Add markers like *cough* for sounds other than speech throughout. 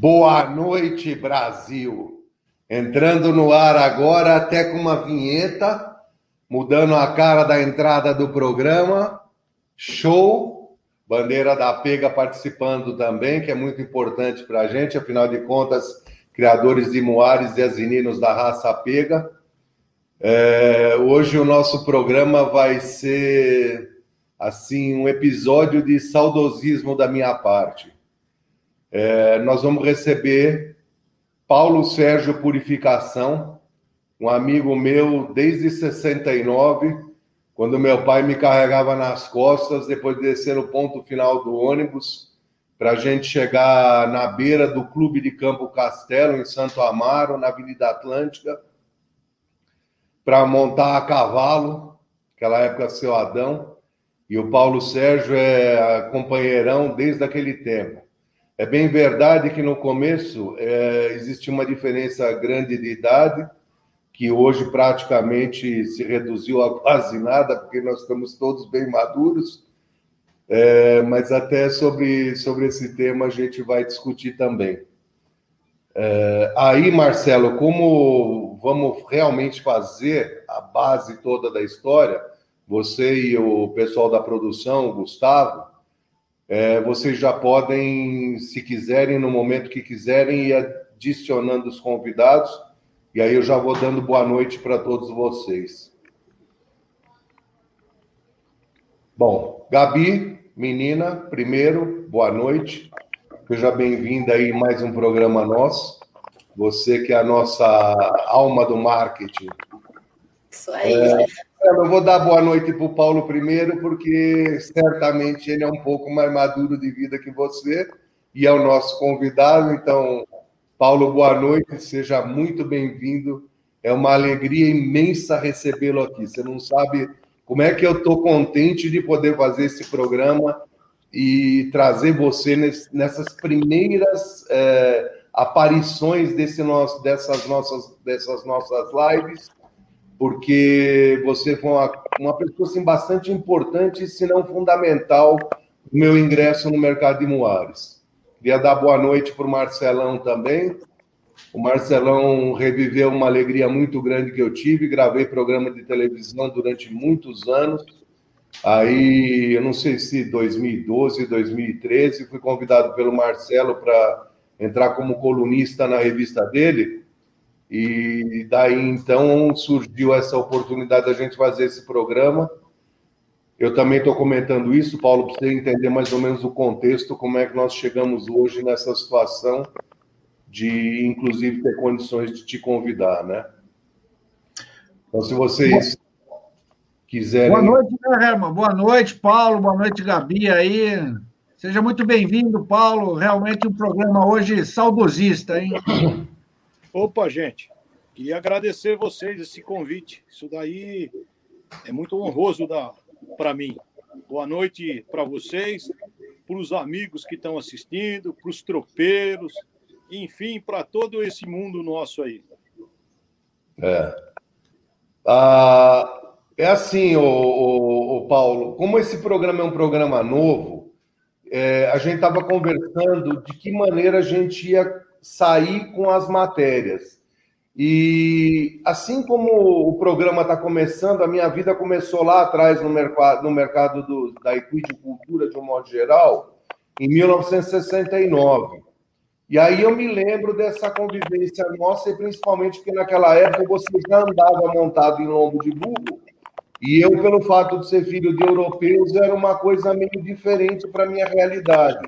Boa noite, Brasil. Entrando no ar agora, até com uma vinheta, mudando a cara da entrada do programa. Show! Bandeira da Pega participando também, que é muito importante para a gente, afinal de contas, criadores de Moares e Asininos da raça Pega. É, hoje o nosso programa vai ser assim um episódio de saudosismo da minha parte. É, nós vamos receber Paulo Sérgio Purificação, um amigo meu desde 69, quando meu pai me carregava nas costas depois de descer no ponto final do ônibus para a gente chegar na beira do Clube de Campo Castelo, em Santo Amaro, na Avenida Atlântica para montar a cavalo, aquela época seu Adão, e o Paulo Sérgio é companheirão desde aquele tempo. É bem verdade que no começo é, existia uma diferença grande de idade, que hoje praticamente se reduziu a quase nada, porque nós estamos todos bem maduros, é, mas até sobre, sobre esse tema a gente vai discutir também. É, aí, Marcelo, como vamos realmente fazer a base toda da história, você e o pessoal da produção, o Gustavo, é, vocês já podem, se quiserem, no momento que quiserem, ir adicionando os convidados, e aí eu já vou dando boa noite para todos vocês. Bom, Gabi, menina, primeiro, boa noite. Seja bem-vinda aí mais um programa nosso. Você que é a nossa alma do marketing. Isso aí. É, eu vou dar boa noite para o Paulo primeiro, porque certamente ele é um pouco mais maduro de vida que você e é o nosso convidado. Então, Paulo, boa noite, seja muito bem-vindo. É uma alegria imensa recebê-lo aqui. Você não sabe como é que eu estou contente de poder fazer esse programa e trazer você nessas primeiras é, aparições desse nosso, dessas, nossas, dessas nossas lives, porque você foi uma, uma pessoa assim, bastante importante, se não fundamental, no meu ingresso no mercado de Moares. Queria dar boa noite para o Marcelão também. O Marcelão reviveu uma alegria muito grande que eu tive. Gravei programa de televisão durante muitos anos Aí, eu não sei se 2012, 2013, fui convidado pelo Marcelo para entrar como colunista na revista dele. E daí então surgiu essa oportunidade da gente fazer esse programa. Eu também estou comentando isso, Paulo, para você entender mais ou menos o contexto, como é que nós chegamos hoje nessa situação de, inclusive, ter condições de te convidar, né? Então, se vocês quiserem. Boa noite, né, Herman? Boa noite, Paulo. Boa noite, Gabi aí. Seja muito bem-vindo, Paulo. Realmente um programa hoje saudosista, hein? *coughs* Opa, gente. Queria agradecer vocês esse convite. Isso daí é muito honroso para mim. Boa noite para vocês, para os amigos que estão assistindo, para os tropeiros, enfim, para todo esse mundo nosso aí. É. Ah, é assim, o, o, o, Paulo, como esse programa é um programa novo, é, a gente estava conversando de que maneira a gente ia sair com as matérias. E assim como o programa está começando, a minha vida começou lá atrás no mercado, no mercado do, da equidicultura, de um modo geral, em 1969. E aí eu me lembro dessa convivência nossa, e principalmente porque naquela época você já andava montado em lombo de burro, e eu, pelo fato de ser filho de europeus, era uma coisa meio diferente para a minha realidade.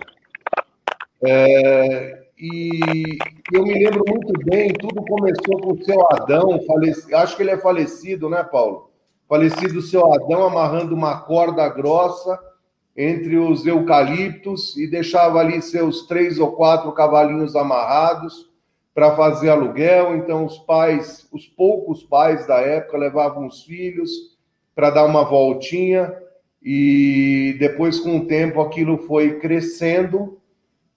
É, e eu me lembro muito bem, tudo começou com o seu Adão, faleci, acho que ele é falecido, né, Paulo? Falecido o seu Adão amarrando uma corda grossa entre os eucaliptos e deixava ali seus três ou quatro cavalinhos amarrados para fazer aluguel. Então, os pais, os poucos pais da época, levavam os filhos para dar uma voltinha e depois com o tempo aquilo foi crescendo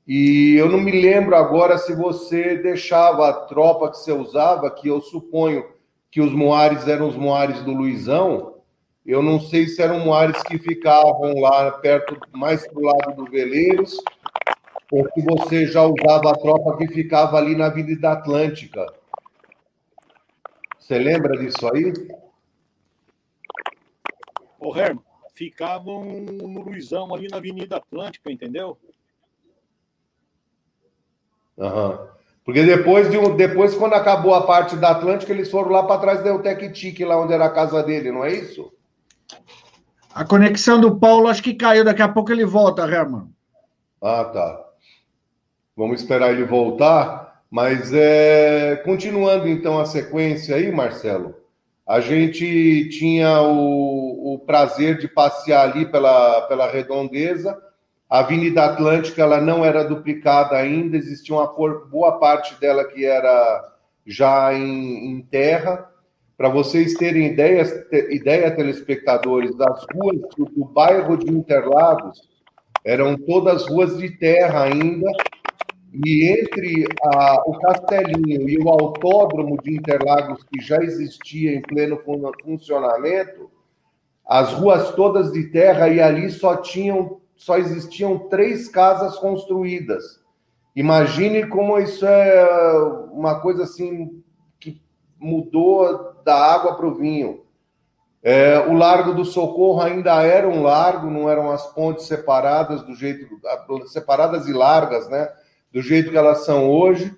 e eu não me lembro agora se você deixava a tropa que você usava, que eu suponho que os moares eram os moares do Luizão. Eu não sei se eram moares que ficavam lá perto, mais para o lado do Veleiros, ou se você já usava a tropa que ficava ali na Avenida Atlântica. Você lembra disso aí? Ô, Herman, ficavam no Luizão, ali na Avenida Atlântica, entendeu? Uhum. Porque depois, de um, depois, quando acabou a parte da Atlântica, eles foram lá para trás da Eutec lá onde era a casa dele, não é isso? A conexão do Paulo acho que caiu, daqui a pouco ele volta, Herman. Ah, tá. Vamos esperar ele voltar. Mas é, continuando então a sequência aí, Marcelo, a gente tinha o, o prazer de passear ali pela, pela redondeza. A Avenida Atlântica ela não era duplicada ainda, existia uma boa parte dela que era já em, em terra. Para vocês terem ideia, ideia, telespectadores, das ruas do, do bairro de Interlagos eram todas ruas de terra ainda, e entre a, o Castelinho e o Autódromo de Interlagos, que já existia em pleno funcionamento, as ruas todas de terra e ali só tinham, só existiam três casas construídas. Imagine como isso é uma coisa assim que mudou da água para o vinho. É, o Largo do Socorro ainda era um largo, não eram as pontes separadas do jeito separadas e largas, né? do jeito que elas são hoje.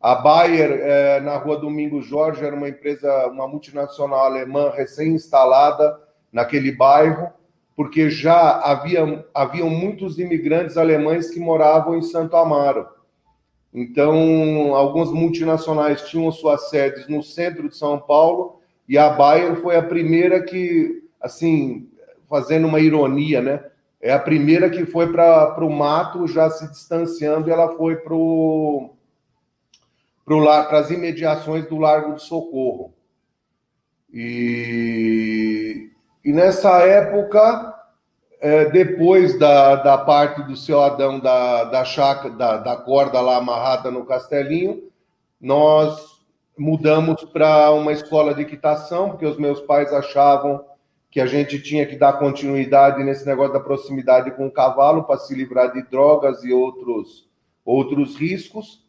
A Bayer, é, na rua Domingos Jorge, era uma empresa, uma multinacional alemã recém-instalada naquele bairro, porque já havia, haviam muitos imigrantes alemães que moravam em Santo Amaro. Então, algumas multinacionais tinham suas sedes no centro de São Paulo e a Bayer foi a primeira que, assim, fazendo uma ironia, né? é a primeira que foi para o mato, já se distanciando, e ela foi para as imediações do Largo do Socorro. E, e nessa época, é, depois da, da parte do seu Adão da, da, chaca, da, da corda lá amarrada no castelinho, nós mudamos para uma escola de equitação, porque os meus pais achavam que a gente tinha que dar continuidade nesse negócio da proximidade com o cavalo para se livrar de drogas e outros, outros riscos.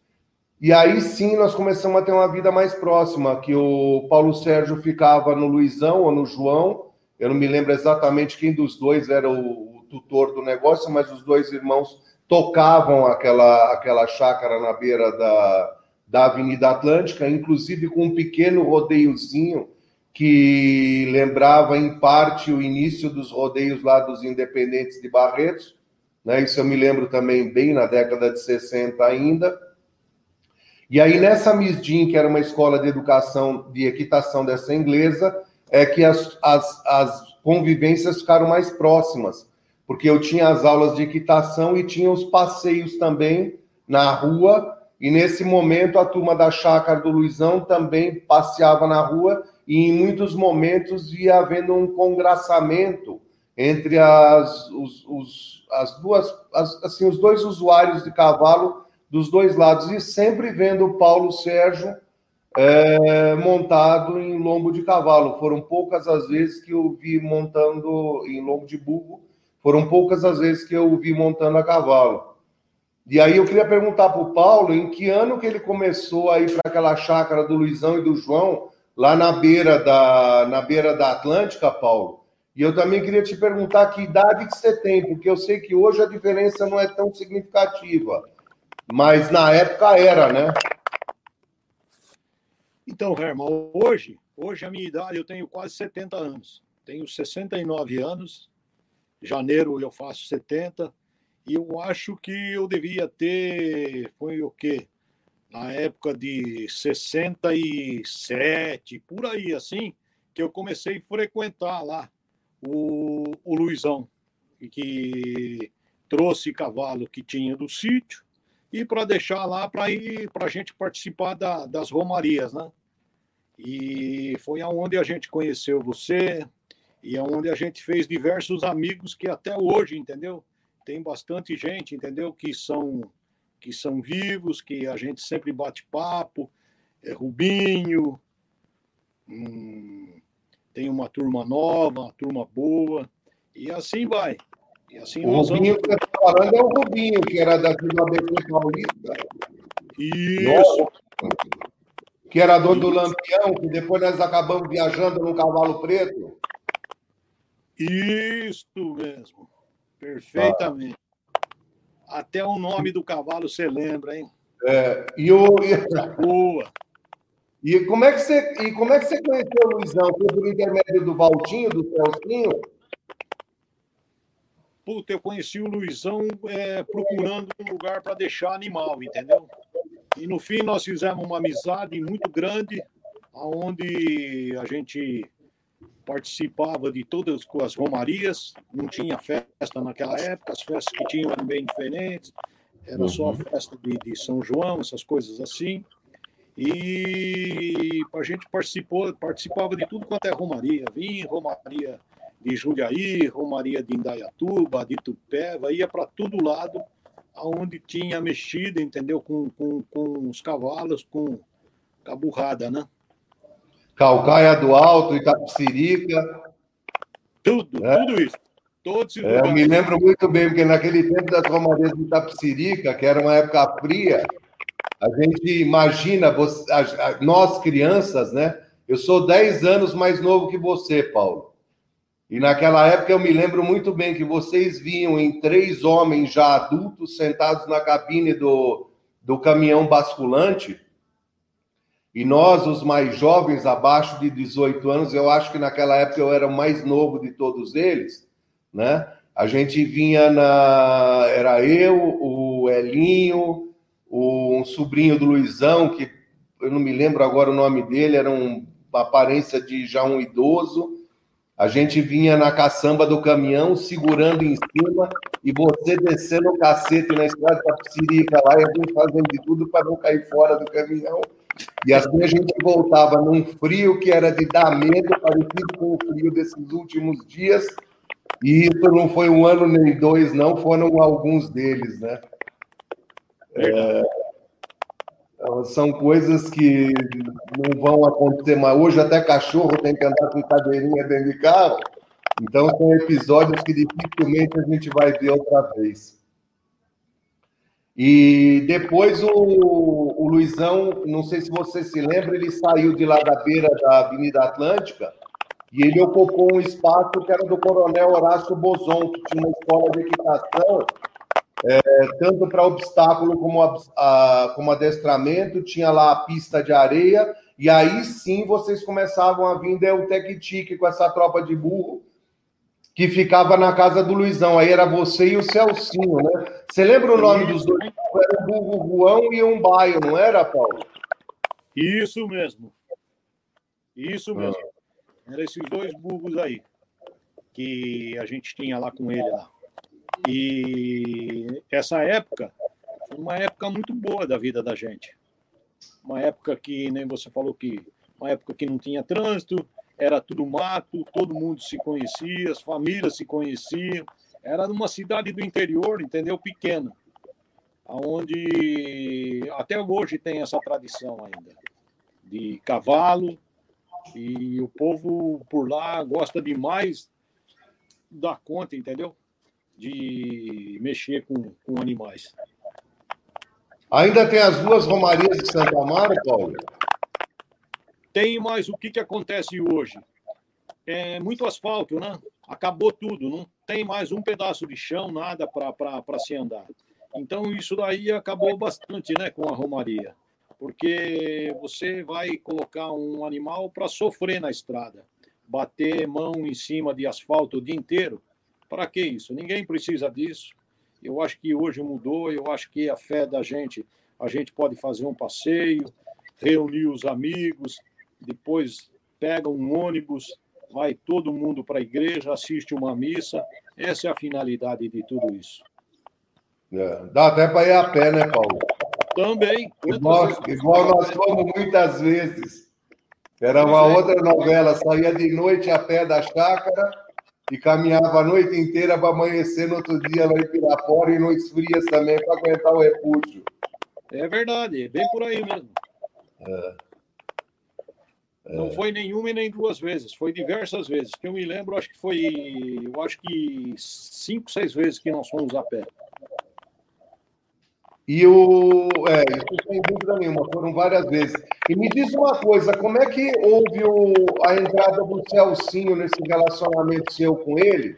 E aí sim nós começamos a ter uma vida mais próxima, que o Paulo Sérgio ficava no Luizão ou no João, eu não me lembro exatamente quem dos dois era o, o tutor do negócio, mas os dois irmãos tocavam aquela, aquela chácara na beira da, da Avenida Atlântica, inclusive com um pequeno rodeiozinho que lembrava em parte o início dos rodeios lá dos independentes de Barretos, né? Isso eu me lembro também bem na década de 60 ainda. E aí nessa Misdim, que era uma escola de educação de equitação dessa inglesa, é que as, as, as convivências ficaram mais próximas, porque eu tinha as aulas de equitação e tinha os passeios também na rua, e nesse momento a turma da chácara do Luizão também passeava na rua e em muitos momentos ia havendo um congraçamento entre as, os, os, as duas, as, assim, os dois usuários de cavalo dos dois lados, e sempre vendo o Paulo Sérgio é, montado em lombo de cavalo. Foram poucas as vezes que eu vi montando em lombo de burro, foram poucas as vezes que eu vi montando a cavalo. E aí eu queria perguntar para o Paulo em que ano que ele começou a ir para aquela chácara do Luizão e do João, lá na beira da, na beira da Atlântica, Paulo. E eu também queria te perguntar que idade que você tem, porque eu sei que hoje a diferença não é tão significativa, mas na época era, né? Então, Herman, hoje, hoje a minha idade, eu tenho quase 70 anos. Tenho 69 anos. Janeiro eu faço 70. E eu acho que eu devia ter, foi o quê? na época de 67, por aí assim, que eu comecei a frequentar lá o, o Luizão, que trouxe cavalo que tinha do sítio e para deixar lá para ir para a gente participar da, das romarias, né? E foi aonde a gente conheceu você e aonde a gente fez diversos amigos que até hoje, entendeu? Tem bastante gente, entendeu? Que são que são vivos, que a gente sempre bate papo, é Rubinho, hum, tem uma turma nova, uma turma boa, e assim vai. E assim o Rubinho vamos... que você está falando é o Rubinho, que era daqui do ABC Paulista. Isso. Que era dono do Lampião, que depois nós acabamos viajando no cavalo preto. Isto mesmo. Perfeitamente. Ah. Até o nome do cavalo você lembra, hein? É, e o. Boa. E como é que você, e como é que você conheceu o Luizão? Foi por intermédio do Valtinho, do Celcinho? Puta, eu conheci o Luizão é, procurando um lugar para deixar animal, entendeu? E no fim nós fizemos uma amizade muito grande, onde a gente participava de todas as romarias, não tinha festa naquela época, as festas que tinham eram bem diferentes, era só a uhum. festa de, de São João, essas coisas assim. E a gente participou, participava de tudo quanto é romaria. Vinha romaria de Jundiaí, romaria de Indaiatuba, de Tupéva, ia para todo lado aonde tinha mexido, entendeu? Com, com, com os cavalos, com a burrada, né? Calcaia do Alto, Itapicirica. Tudo, é. tudo isso. Todos é, eu me lembro muito bem, porque naquele tempo das romarias de Itapicirica, que era uma época fria, a gente imagina, você, nós crianças, né? Eu sou 10 anos mais novo que você, Paulo. E naquela época eu me lembro muito bem que vocês vinham em três homens já adultos sentados na cabine do, do caminhão basculante e nós, os mais jovens, abaixo de 18 anos, eu acho que naquela época eu era o mais novo de todos eles, né? A gente vinha na. Era eu, o Elinho, o, um sobrinho do Luizão, que eu não me lembro agora o nome dele, era um, uma aparência de já um idoso. A gente vinha na caçamba do caminhão, segurando em cima, e você descendo o cacete na estrada da Psirica lá, e a gente fazendo de tudo para não cair fora do caminhão. E assim a gente voltava num frio que era de dar medo, parecido com o frio desses últimos dias. E isso não foi um ano nem dois, não, foram alguns deles, né? É, são coisas que não vão acontecer mais. Hoje até cachorro tem que andar com cadeirinha dentro de carro. Então são episódios que dificilmente a gente vai ver outra vez. E depois o, o Luizão, não sei se você se lembra, ele saiu de lá da beira da Avenida Atlântica e ele ocupou um espaço que era do Coronel Horácio Bozon, que tinha uma escola de equitação, é, tanto para obstáculo como, a, a, como adestramento, tinha lá a pista de areia, e aí sim vocês começavam a vir o Tec-Tique com essa tropa de burro, que ficava na casa do Luizão. Aí era você e o Celcinho, né? Você lembra o nome dos dois? Era um burro Juan e um baio, não era, Paulo? Isso mesmo. Isso mesmo. Ah. Eram esses dois burros aí que a gente tinha lá com ele lá. E essa época foi uma época muito boa da vida da gente. Uma época que, nem você falou que uma época que não tinha trânsito, era tudo mato, todo mundo se conhecia, as famílias se conheciam. Era numa cidade do interior, entendeu? Pequena, onde até hoje tem essa tradição ainda de cavalo e o povo por lá gosta demais da conta, entendeu? De mexer com, com animais. Ainda tem as duas romarias de Santa Amaro, Paulo? Tem, mas o que, que acontece hoje? É muito asfalto, né? Acabou tudo, não tem mais um pedaço de chão, nada para se andar. Então, isso daí acabou bastante né, com a Romaria, porque você vai colocar um animal para sofrer na estrada, bater mão em cima de asfalto o dia inteiro. Para que isso? Ninguém precisa disso. Eu acho que hoje mudou, eu acho que a fé da gente, a gente pode fazer um passeio, reunir os amigos, depois pega um ônibus, vai todo mundo para a igreja, assiste uma missa. Essa é a finalidade de tudo isso. É, dá até para ir a pé, né, Paulo? Também. Igual, igual nós fomos muitas vezes. Era uma é. outra novela, saía de noite a pé da chácara e caminhava a noite inteira para amanhecer no outro dia lá em Pirapora e noites frias também para aguentar o repúdio. É verdade, é bem por aí mesmo. É. Não é. foi nenhuma e nem duas vezes, foi diversas vezes. Que eu me lembro, acho que foi, eu acho que cinco, seis vezes que nós fomos a pé. E o. É, isso sem dúvida nenhuma, foram várias vezes. E me diz uma coisa: como é que houve o, a entrada do Celcinho nesse relacionamento seu com ele?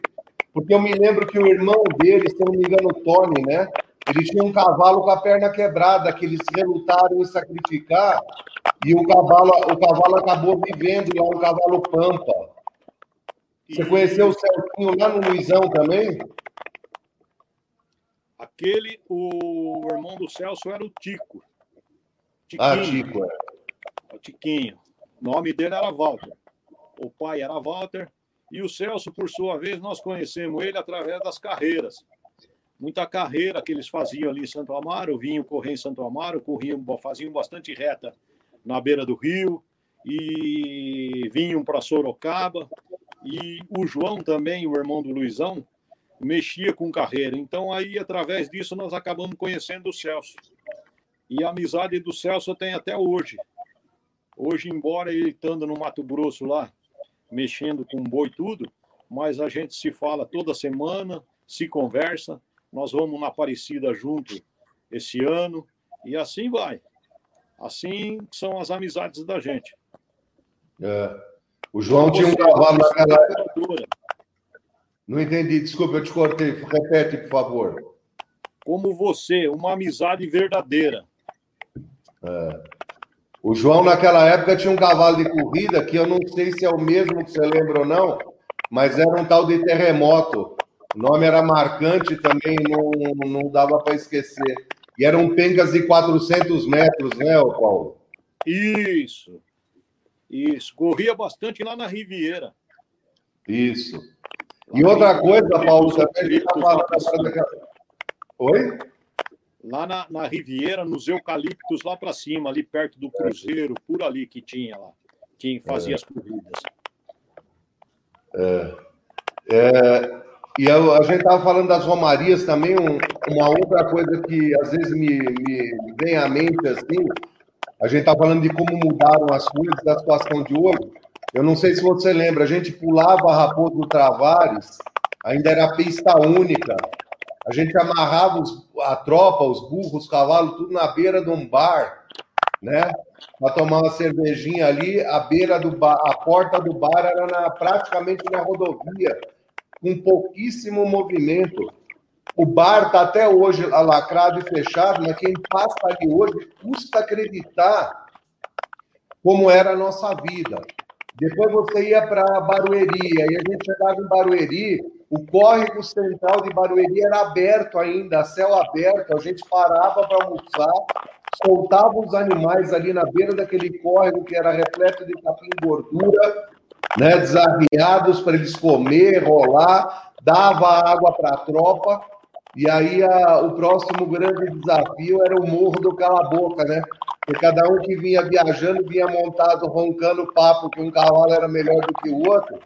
Porque eu me lembro que o irmão dele, se não me engano, o Tony, né? Ele tinha um cavalo com a perna quebrada, que eles relutaram em sacrificar, e o cavalo, o cavalo acabou vivendo lá, um cavalo pampa. Você conheceu o Celcinho lá no Luizão também? Aquele, o irmão do Celso era o Tico. Tiquinho. Ah, Tico, é. O Tiquinho. O nome dele era Walter. O pai era Walter. E o Celso, por sua vez, nós conhecemos ele através das carreiras. Muita carreira que eles faziam ali em Santo Amaro, vinham correr em Santo Amaro, corriam, faziam bastante reta na beira do rio e vinham para Sorocaba. E o João também, o irmão do Luizão, mexia com carreira. Então, aí, através disso, nós acabamos conhecendo o Celso. E a amizade do Celso tem até hoje. Hoje, embora ele estando no Mato Grosso lá, mexendo com boi tudo, mas a gente se fala toda semana, se conversa. Nós vamos na Aparecida junto esse ano e assim vai. Assim são as amizades da gente. É. O João tinha um cavalo naquela não entendi, desculpa, eu te cortei. Repete, por favor. Como você, uma amizade verdadeira. É. O João, naquela época, tinha um cavalo de corrida que eu não sei se é o mesmo que você lembra ou não, mas era um tal de terremoto. O nome era marcante também, não, não dava para esquecer. E eram pencas de 400 metros, né, Paulo? Isso. Isso. Corria bastante lá na Riviera. Isso. E outra coisa, Paulo, também está falando. Oi? Lá na, na Riviera, nos eucaliptos, lá para cima, ali perto do Cruzeiro, por ali que tinha lá, quem fazia é. as corridas. É. é e eu, a gente estava falando das romarias também, um, uma outra coisa que às vezes me, me vem à mente assim, a gente está falando de como mudaram as coisas da situação de hoje. Eu não sei se você lembra, a gente pulava a Raposo Travares, ainda era pista única. A gente amarrava os, a tropa, os burros, os cavalos, tudo na beira de um bar, né? Para tomar uma cervejinha ali, a beira do bar, a porta do bar era na, praticamente na rodovia, com pouquíssimo movimento. O bar está até hoje lacrado e fechado, mas quem passa ali hoje custa acreditar como era a nossa vida. Depois você ia para Barueri, aí a gente chegava em Barueri, o córrego central de Barueri era aberto ainda, céu aberto, a gente parava para almoçar, soltava os animais ali na beira daquele córrego que era repleto de capim gordura, né, desarriados para eles comer, rolar, dava água para a tropa, e aí a, o próximo grande desafio era o Morro do Cala Boca, né? Porque cada um que vinha viajando vinha montado, roncando papo que um cavalo era melhor do que o outro.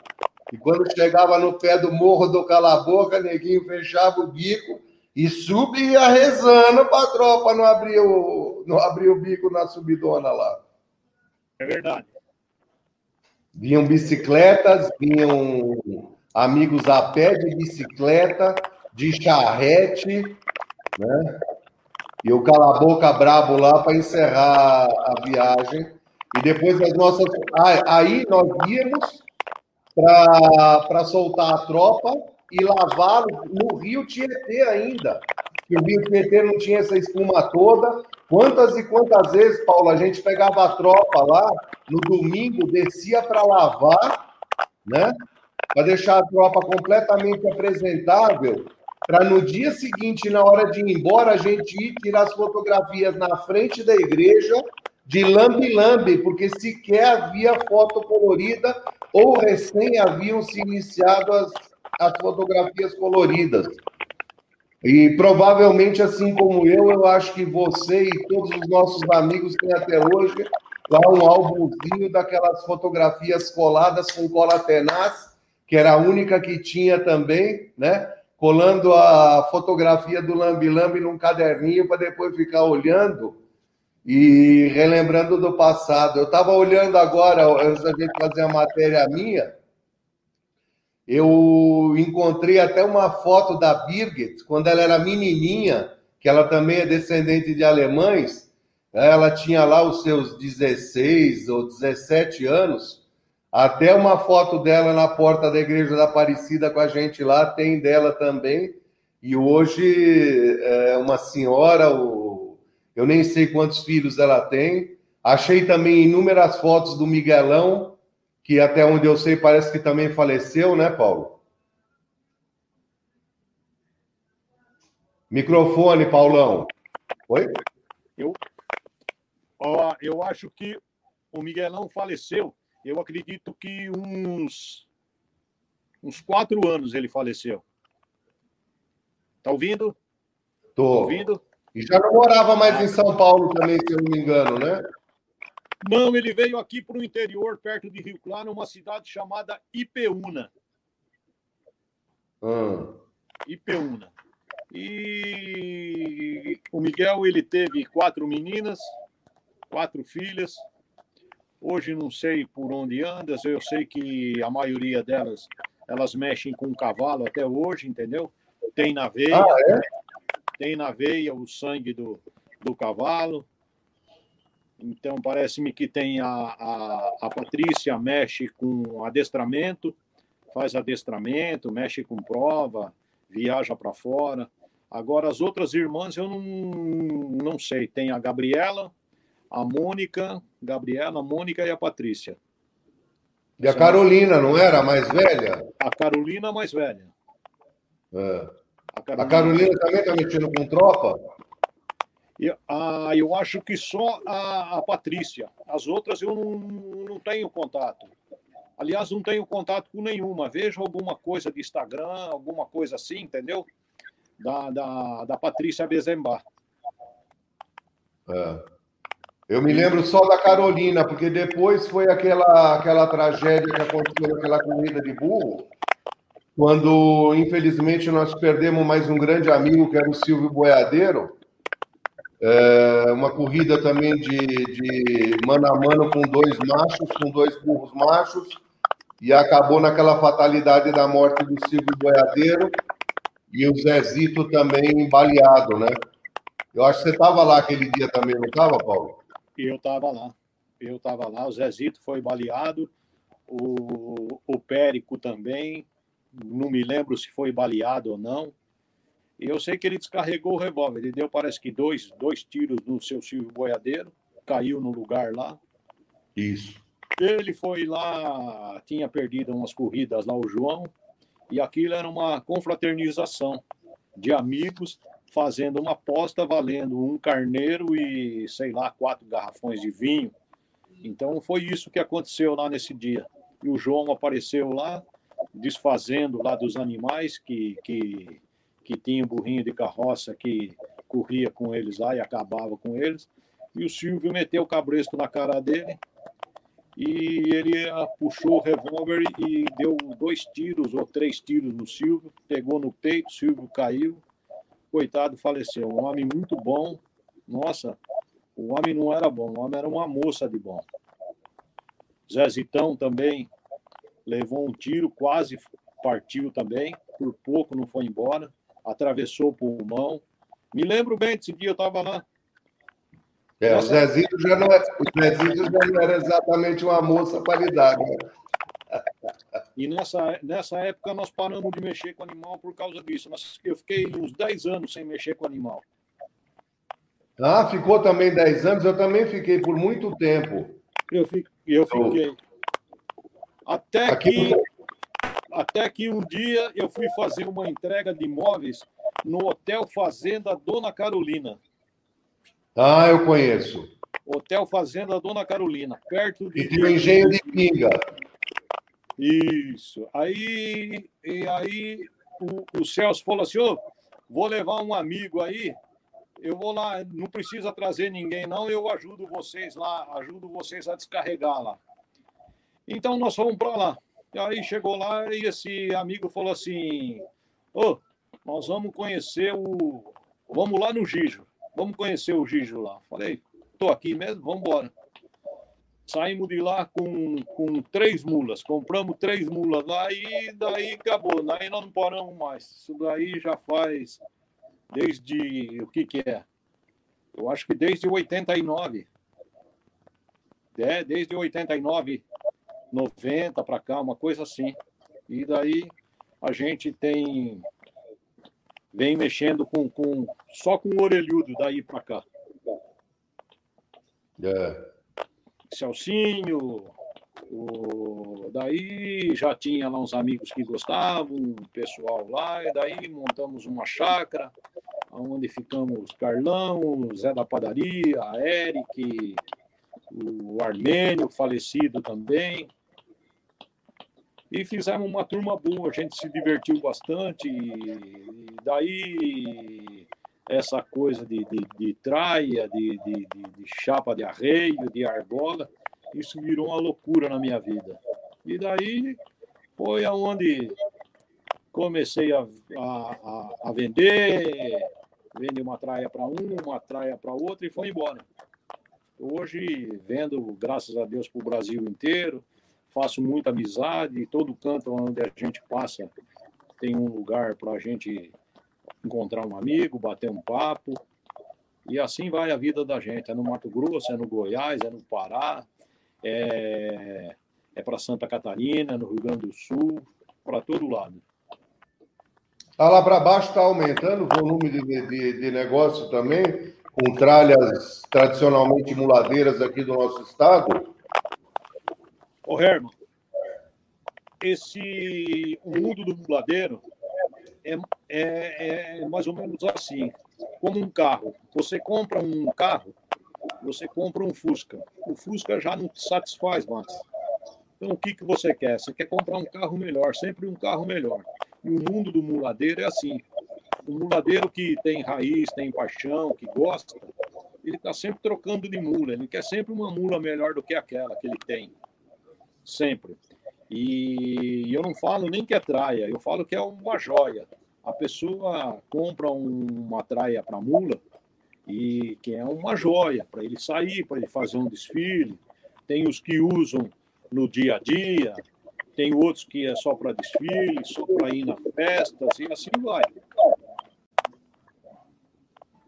E quando chegava no pé do Morro do Cala Boca, neguinho fechava o bico e subia rezando para a tropa não abrir, o, não abrir o bico na subidona lá. É verdade. Vinham bicicletas, vinham amigos a pé de bicicleta, de charrete, né? E o cala-boca brabo lá para encerrar a viagem. E depois as nossas. Aí nós íamos para soltar a tropa e lavá-lo no Rio Tietê ainda. Que o Rio Tietê não tinha essa espuma toda. Quantas e quantas vezes, Paulo, a gente pegava a tropa lá no domingo, descia para lavar, né? Para deixar a tropa completamente apresentável para no dia seguinte, na hora de ir embora, a gente ir tirar as fotografias na frente da igreja de lambe-lambe, porque sequer havia foto colorida ou recém haviam se iniciado as, as fotografias coloridas. E provavelmente, assim como eu, eu acho que você e todos os nossos amigos têm até hoje lá um álbumzinho daquelas fotografias coladas com cola tenaz, que era a única que tinha também, né? Colando a fotografia do Lambi Lambi num caderninho para depois ficar olhando. E relembrando do passado, eu estava olhando agora, antes da gente fazer a matéria minha, eu encontrei até uma foto da Birgit, quando ela era menininha, que ela também é descendente de alemães, ela tinha lá os seus 16 ou 17 anos, até uma foto dela na porta da Igreja da Aparecida com a gente lá, tem dela também, e hoje é uma senhora, eu nem sei quantos filhos ela tem, achei também inúmeras fotos do Miguelão, que até onde eu sei parece que também faleceu, né, Paulo? Microfone, Paulão. Oi? Eu, ó, eu acho que o Miguelão faleceu. Eu acredito que uns uns quatro anos ele faleceu. Tá ouvindo? Tô. Tá ouvindo? E já não morava mais em São Paulo também, se eu não me engano, né? Não, ele veio aqui para o interior, perto de Rio Claro, uma cidade chamada Ipeúna. Hum. Ipeúna. E o Miguel ele teve quatro meninas, quatro filhas. Hoje não sei por onde anda, eu sei que a maioria delas elas mexem com cavalo até hoje, entendeu? Tem na veia, ah, é? tem na veia o sangue do, do cavalo. Então, parece-me que tem a, a, a Patrícia mexe com adestramento, faz adestramento, mexe com prova, viaja para fora. Agora, as outras irmãs eu não, não sei. Tem a Gabriela, a Mônica, Gabriela, a Mônica e a Patrícia. E a Carolina, não era a mais velha? A Carolina, mais velha. É. A Carolina, a Carolina também está mexendo com tropa? Eu, ah, eu acho que só a, a Patrícia. As outras eu não, não tenho contato. Aliás, não tenho contato com nenhuma. Vejo alguma coisa de Instagram, alguma coisa assim, entendeu? Da, da, da Patrícia Bezembar. É. Eu me lembro só da Carolina, porque depois foi aquela, aquela tragédia que aconteceu naquela corrida de burro, quando, infelizmente, nós perdemos mais um grande amigo, que era o Silvio Boiadeiro, é, uma corrida também de, de mano a mano com dois machos, com dois burros machos, e acabou naquela fatalidade da morte do Silvio Boiadeiro e o Zezito também baleado, né? Eu acho que você estava lá aquele dia também, não estava, Paulo? Eu estava lá. Eu estava lá. O Zezito foi baleado, o, o Périco também. Não me lembro se foi baleado ou não. E eu sei que ele descarregou o revólver. Ele deu, parece que, dois, dois tiros no seu Silvio Boiadeiro, caiu no lugar lá. Isso. Ele foi lá, tinha perdido umas corridas lá, o João, e aquilo era uma confraternização de amigos fazendo uma aposta valendo um carneiro e, sei lá, quatro garrafões de vinho. Então foi isso que aconteceu lá nesse dia. E o João apareceu lá, desfazendo lá dos animais que, que que tinha um burrinho de carroça que corria com eles lá e acabava com eles. E o Silvio meteu o cabresto na cara dele e ele ah, puxou o revólver e deu dois tiros ou três tiros no Silvio, pegou no peito, o Silvio caiu, coitado, faleceu. Um homem muito bom, nossa, o homem não era bom, o homem era uma moça de bom. Zezitão também levou um tiro, quase partiu também, por pouco não foi embora atravessou o pulmão. Me lembro bem desse dia, eu estava lá. É, o Zezito já não, é, o Zezito já não era exatamente uma moça qualidade. Né? E nessa, nessa época nós paramos de mexer com animal por causa disso. Eu fiquei uns 10 anos sem mexer com animal. Ah, ficou também 10 anos? Eu também fiquei por muito tempo. Eu, fiquei. Eu fiquei. Até Aqui que. No até que um dia eu fui fazer uma entrega de imóveis no Hotel Fazenda Dona Carolina. Ah, eu conheço. Hotel Fazenda Dona Carolina, perto de. E tem o engenho de pinga. Isso. Aí, e aí o, o Celso falou assim: oh, vou levar um amigo aí. Eu vou lá, não precisa trazer ninguém, não. Eu ajudo vocês lá, ajudo vocês a descarregar lá. Então nós fomos para lá. E aí chegou lá e esse amigo falou assim: Ô, oh, nós vamos conhecer o. Vamos lá no Gijo. Vamos conhecer o Gijo lá. Falei, tô aqui mesmo, vamos embora. Saímos de lá com, com três mulas, compramos três mulas lá e daí acabou, daí nós não paramos mais. Isso daí já faz desde, o que que é? Eu acho que desde 89. É, desde 89, 90 para cá, uma coisa assim. E daí a gente tem vem mexendo com, com só com o orelhudo daí para cá. É. Celcinho, o... daí já tinha lá uns amigos que gostavam, um pessoal lá, e daí montamos uma chácara, onde ficamos Carlão, Zé da Padaria, a Eric, o Armênio, falecido também. E fizemos uma turma boa, a gente se divertiu bastante. E daí, essa coisa de, de, de traia, de, de, de, chapa de arreio, de argola, isso virou uma loucura na minha vida. E daí foi aonde comecei a, a, a vender, vender uma traia para um, uma traia para outra e foi embora. Hoje, vendo, graças a Deus, para o Brasil inteiro, faço muita amizade, todo canto onde a gente passa tem um lugar para a gente encontrar um amigo, bater um papo. E assim vai a vida da gente. É no Mato Grosso, é no Goiás, é no Pará, é, é para Santa Catarina, no Rio Grande do Sul, para todo lado. Ah, lá para baixo está aumentando o volume de, de, de negócio também, com tralhas tradicionalmente muladeiras aqui do nosso estado. Ô, Herman, esse o mundo do muladeiro é, é, é mais ou menos assim, como um carro. Você compra um carro, você compra um Fusca. O Fusca já não satisfaz mais. Então, o que, que você quer? Você quer comprar um carro melhor, sempre um carro melhor. E o mundo do muladeiro é assim. O muladeiro que tem raiz, tem paixão, que gosta, ele está sempre trocando de mula. Ele quer sempre uma mula melhor do que aquela que ele tem sempre. E eu não falo nem que é traia, eu falo que é uma joia. A pessoa compra uma traia para mula e que é uma joia para ele sair, para ele fazer um desfile. Tem os que usam no dia a dia, tem outros que é só para desfile, só para ir na festa, e assim vai.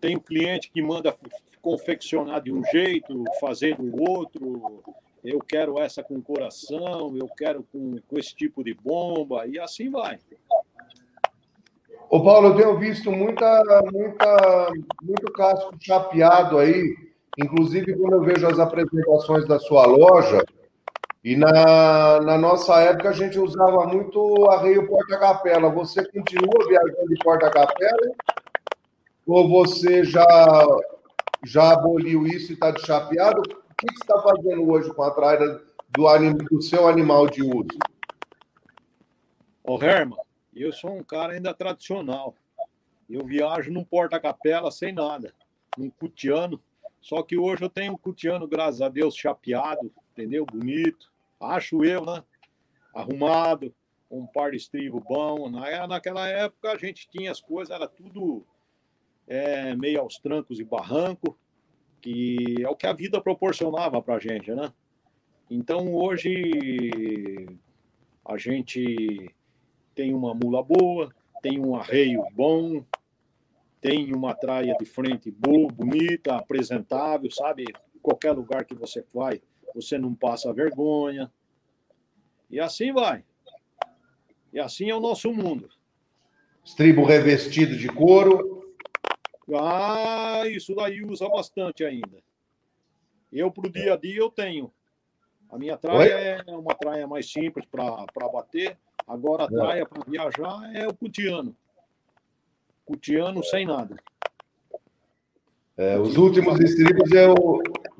Tem o cliente que manda confeccionar de um jeito, fazer do outro, eu quero essa com coração, eu quero com, com esse tipo de bomba, e assim vai. Ô Paulo, eu tenho visto muita, muita, muito casco chapeado aí, inclusive quando eu vejo as apresentações da sua loja, e na, na nossa época a gente usava muito arreio porta-capela. Você continua viajando de porta-capela? Ou você já, já aboliu isso e está de chapeado? Que, você está fazendo hoje com a traira do, do seu animal de uso? Ô, Herman, eu sou um cara ainda tradicional. Eu viajo num porta-capela sem nada, num cutiano. Só que hoje eu tenho um cutiano, graças a Deus, chapeado, entendeu? Bonito. Acho eu, né? Arrumado, um par de estribo bom. Na, naquela época a gente tinha as coisas, era tudo é, meio aos trancos e barranco que é o que a vida proporcionava para a gente, né? Então hoje a gente tem uma mula boa, tem um arreio bom, tem uma traia de frente boa, bonita, apresentável, sabe? Qualquer lugar que você vai, você não passa vergonha. E assim vai. E assim é o nosso mundo. Estribo revestido de couro. Ah, isso daí usa bastante ainda. Eu, para o dia a dia, eu tenho. A minha traia Oi? é uma traia mais simples para bater. Agora a é. traia para viajar é o cutiano. Cutiano sem nada. É, os últimos estribos eu,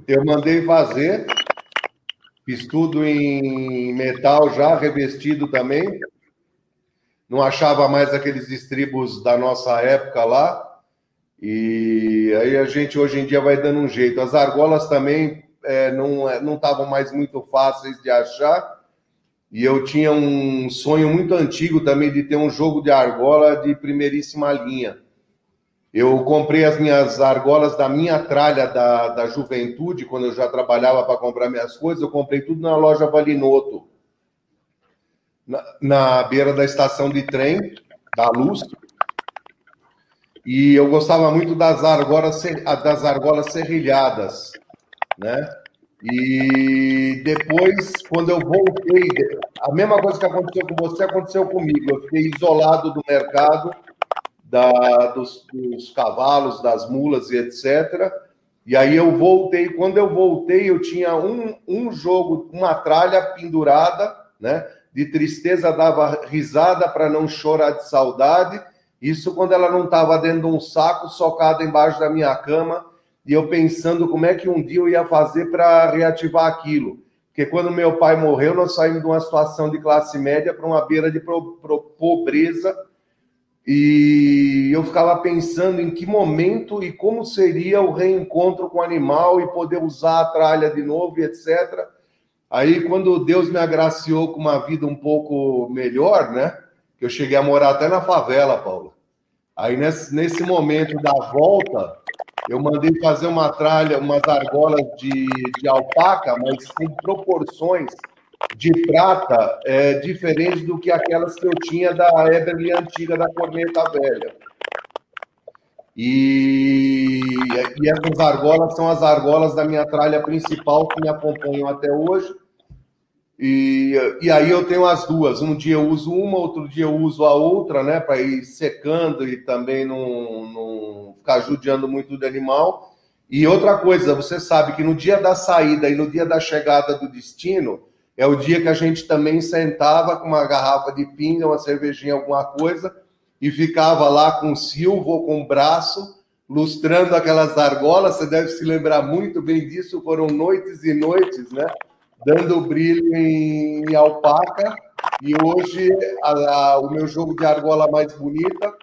eu mandei fazer. Fiz tudo em metal já, revestido também. Não achava mais aqueles estribos da nossa época lá. E aí a gente hoje em dia vai dando um jeito. As argolas também é, não é, estavam mais muito fáceis de achar. E eu tinha um sonho muito antigo também de ter um jogo de argola de primeiríssima linha. Eu comprei as minhas argolas da minha tralha da, da juventude, quando eu já trabalhava para comprar minhas coisas, eu comprei tudo na loja Valinoto, na, na beira da estação de trem, da Luz. E eu gostava muito das argolas, das argolas serrilhadas, né? E depois, quando eu voltei, a mesma coisa que aconteceu com você aconteceu comigo. Eu fiquei isolado do mercado, da, dos, dos cavalos, das mulas e etc. E aí eu voltei. Quando eu voltei, eu tinha um, um jogo, uma tralha pendurada, né? De tristeza, dava risada para não chorar de saudade. Isso quando ela não estava dentro de um saco socado embaixo da minha cama e eu pensando como é que um dia eu ia fazer para reativar aquilo. Porque quando meu pai morreu, nós saímos de uma situação de classe média para uma beira de pobreza. E eu ficava pensando em que momento e como seria o reencontro com o animal e poder usar a tralha de novo e etc. Aí, quando Deus me agraciou com uma vida um pouco melhor, né? Eu cheguei a morar até na favela, Paulo. Aí, nesse, nesse momento da volta, eu mandei fazer uma tralha, umas argolas de, de alpaca, mas com proporções de prata é, diferentes do que aquelas que eu tinha da Eberly antiga, da corneta velha. E, e essas argolas são as argolas da minha tralha principal que me acompanham até hoje. E, e aí eu tenho as duas. Um dia eu uso uma, outro dia eu uso a outra, né? Para ir secando e também não, não ficar judiando muito do animal. E outra coisa, você sabe que no dia da saída e no dia da chegada do destino, é o dia que a gente também sentava com uma garrafa de pinga, uma cervejinha, alguma coisa, e ficava lá com o silvo ou com o braço, lustrando aquelas argolas. Você deve se lembrar muito bem disso, foram noites e noites, né? Dando brilho em, alpaca. E hoje a, a, o meu jogo de argola mais bonita,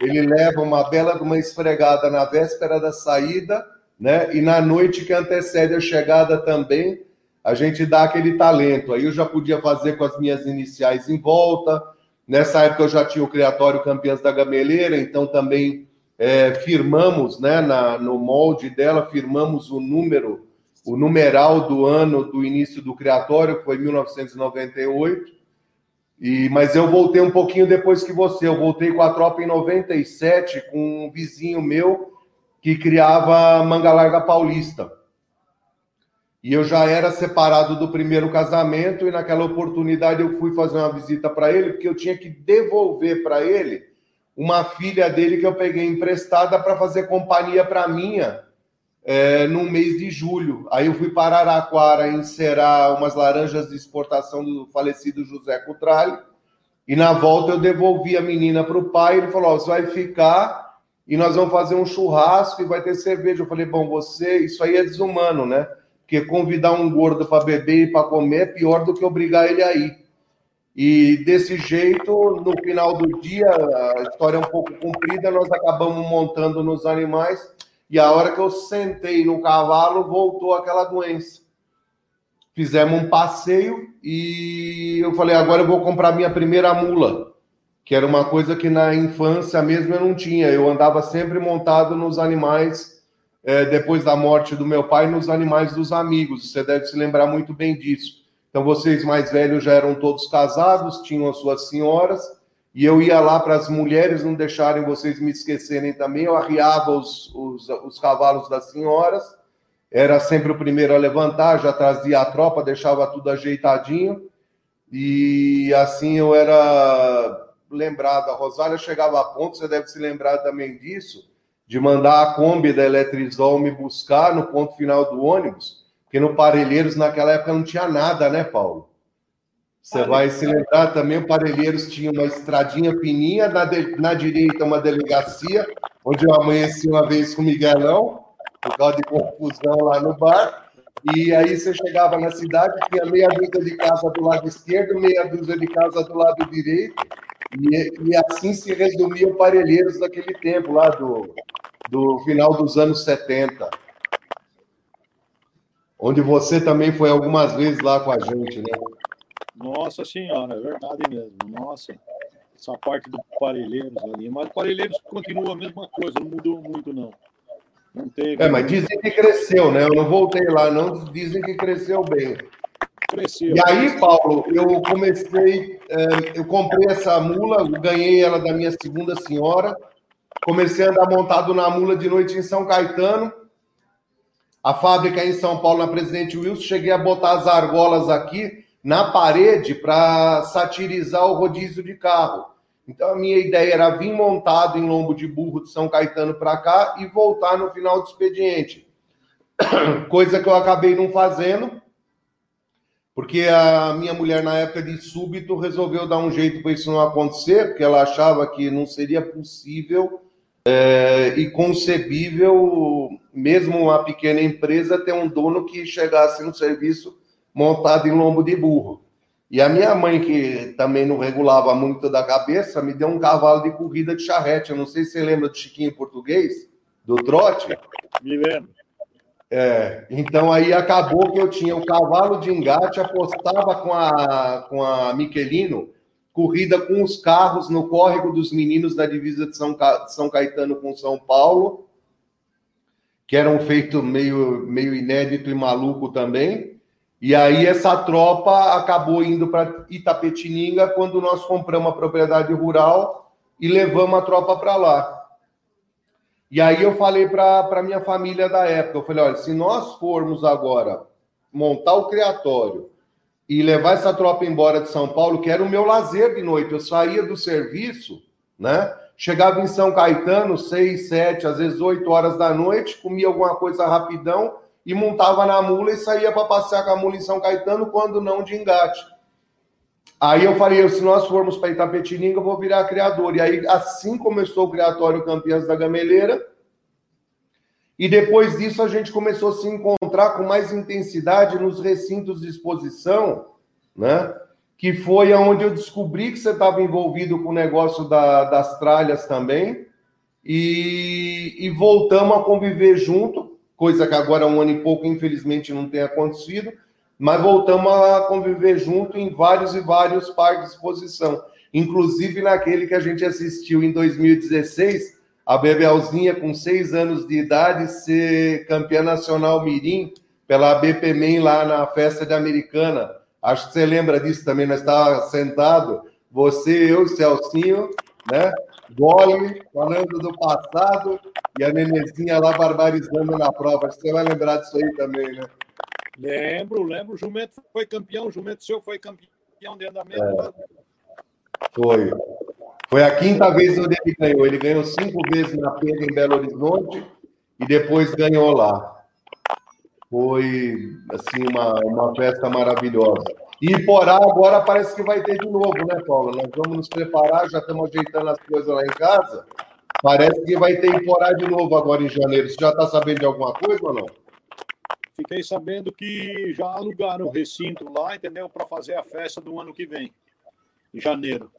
ele leva uma bela uma esfregada na véspera da saída, né? E na noite que antecede a chegada também, a gente dá aquele talento. Aí eu já podia fazer com as minhas iniciais em volta. Nessa época eu já tinha o Criatório Campeãs da Gameleira, então também é, firmamos, né, na, no molde dela, firmamos o número o numeral do ano do início do criatório, que foi 1998. E, mas eu voltei um pouquinho depois que você. Eu voltei com a tropa em 97, com um vizinho meu que criava manga larga paulista. E eu já era separado do primeiro casamento, e naquela oportunidade eu fui fazer uma visita para ele, porque eu tinha que devolver para ele uma filha dele que eu peguei emprestada para fazer companhia para minha é, no mês de julho. Aí eu fui para Araraquara encerar umas laranjas de exportação do falecido José Cutralli. E na volta eu devolvi a menina para o pai. Ele falou: oh, você vai ficar e nós vamos fazer um churrasco e vai ter cerveja. Eu falei: bom, você, isso aí é desumano, né? Porque convidar um gordo para beber e para comer é pior do que obrigar ele a ir. E desse jeito, no final do dia, a história é um pouco comprida, nós acabamos montando nos animais e a hora que eu sentei no cavalo, voltou aquela doença. Fizemos um passeio e eu falei: agora eu vou comprar minha primeira mula, que era uma coisa que na infância mesmo eu não tinha. Eu andava sempre montado nos animais, é, depois da morte do meu pai, nos animais dos amigos. Você deve se lembrar muito bem disso. Então, vocês mais velhos já eram todos casados, tinham as suas senhoras e eu ia lá para as mulheres não deixarem vocês me esquecerem também. Eu arriava os, os, os, cavalos das senhoras, era sempre o primeiro a levantar, já trazia a tropa, deixava tudo ajeitadinho. E assim eu era lembrado. A Rosália chegava a ponto, você deve se lembrar também disso, de mandar a Kombi da Eletrizol me buscar no ponto final do ônibus, porque no Parelheiros naquela época não tinha nada, né, Paulo? Você vai se lembrar também, o Parelheiros tinha uma estradinha fininha, na, de, na direita uma delegacia, onde eu amanheci uma vez com o Miguelão, por causa de confusão lá no bar. E aí você chegava na cidade, tinha meia dúzia de casa do lado esquerdo, meia dúzia de casa do lado direito, e, e assim se resumia o Parelheiros daquele tempo, lá do, do final dos anos 70. Onde você também foi algumas vezes lá com a gente, né? Nossa senhora, é verdade mesmo. Nossa. essa parte do Parelheiros ali. Mas Parelheiros continua a mesma coisa, não mudou muito, não. Não teve. É, mas dizem que cresceu, né? Eu não voltei lá, não. Dizem que cresceu bem. Cresceu. E aí, Paulo, eu comecei, é, eu comprei essa mula, ganhei ela da minha segunda senhora, comecei a andar montado na mula de noite em São Caetano. A fábrica em São Paulo, na Presidente Wilson, cheguei a botar as argolas aqui na parede para satirizar o rodízio de carro. Então a minha ideia era vir montado em lombo de burro de São Caetano para cá e voltar no final do expediente. *coughs* Coisa que eu acabei não fazendo, porque a minha mulher, na época de súbito, resolveu dar um jeito para isso não acontecer, porque ela achava que não seria possível é, e concebível, mesmo uma pequena empresa, ter um dono que chegasse no serviço montado em lombo de burro. E a minha mãe, que também não regulava muito da cabeça, me deu um cavalo de corrida de charrete. Eu não sei se você lembra do Chiquinho Português, do trote. Me lembro. É, então aí acabou que eu tinha o cavalo de engate, apostava com a, com a Michelino, corrida com os carros no córrego dos meninos da divisa de São, São Caetano com São Paulo, que era um feito meio, meio inédito e maluco também. E aí essa tropa acabou indo para Itapetininga quando nós compramos a propriedade rural e levamos a tropa para lá. E aí eu falei para minha família da época, eu falei, olha, se nós formos agora montar o criatório e levar essa tropa embora de São Paulo, que era o meu lazer de noite, eu saía do serviço, né? Chegava em São Caetano, seis, sete, às vezes oito horas da noite, comia alguma coisa rapidão, e montava na mula e saía para passear com a mula em São Caetano, quando não de engate. Aí eu falei, se nós formos para Itapetininga, eu vou virar criador. E aí, assim começou o Criatório Campeãs da Gameleira. E depois disso, a gente começou a se encontrar com mais intensidade nos recintos de exposição, né? Que foi onde eu descobri que você estava envolvido com o negócio da, das tralhas também. E, e voltamos a conviver junto coisa que agora um ano e pouco, infelizmente, não tem acontecido, mas voltamos a conviver junto em vários e vários parques de exposição, inclusive naquele que a gente assistiu em 2016, a Bebelzinha, com seis anos de idade, ser campeã nacional Mirim pela BPMEN lá na festa de Americana. Acho que você lembra disso também, nós estávamos sentados, você, eu, Celcinho, né? Gole, falando do passado, e a Nenezinha lá barbarizando na prova. Você vai lembrar disso aí também, né? Lembro, lembro. O Jumento foi campeão, o Jumento seu foi campeão de andamento. É. Foi. Foi a quinta vez onde ele ganhou. Ele ganhou cinco vezes na Pedra em Belo Horizonte e depois ganhou lá. Foi, assim, uma, uma festa maravilhosa. E Porá agora parece que vai ter de novo, né, Paulo? Nós vamos nos preparar, já estamos ajeitando as coisas lá em casa. Parece que vai ter Iporá de novo agora em janeiro. Você já está sabendo de alguma coisa ou não? Fiquei sabendo que já alugaram o recinto lá, entendeu? Para fazer a festa do ano que vem, em janeiro.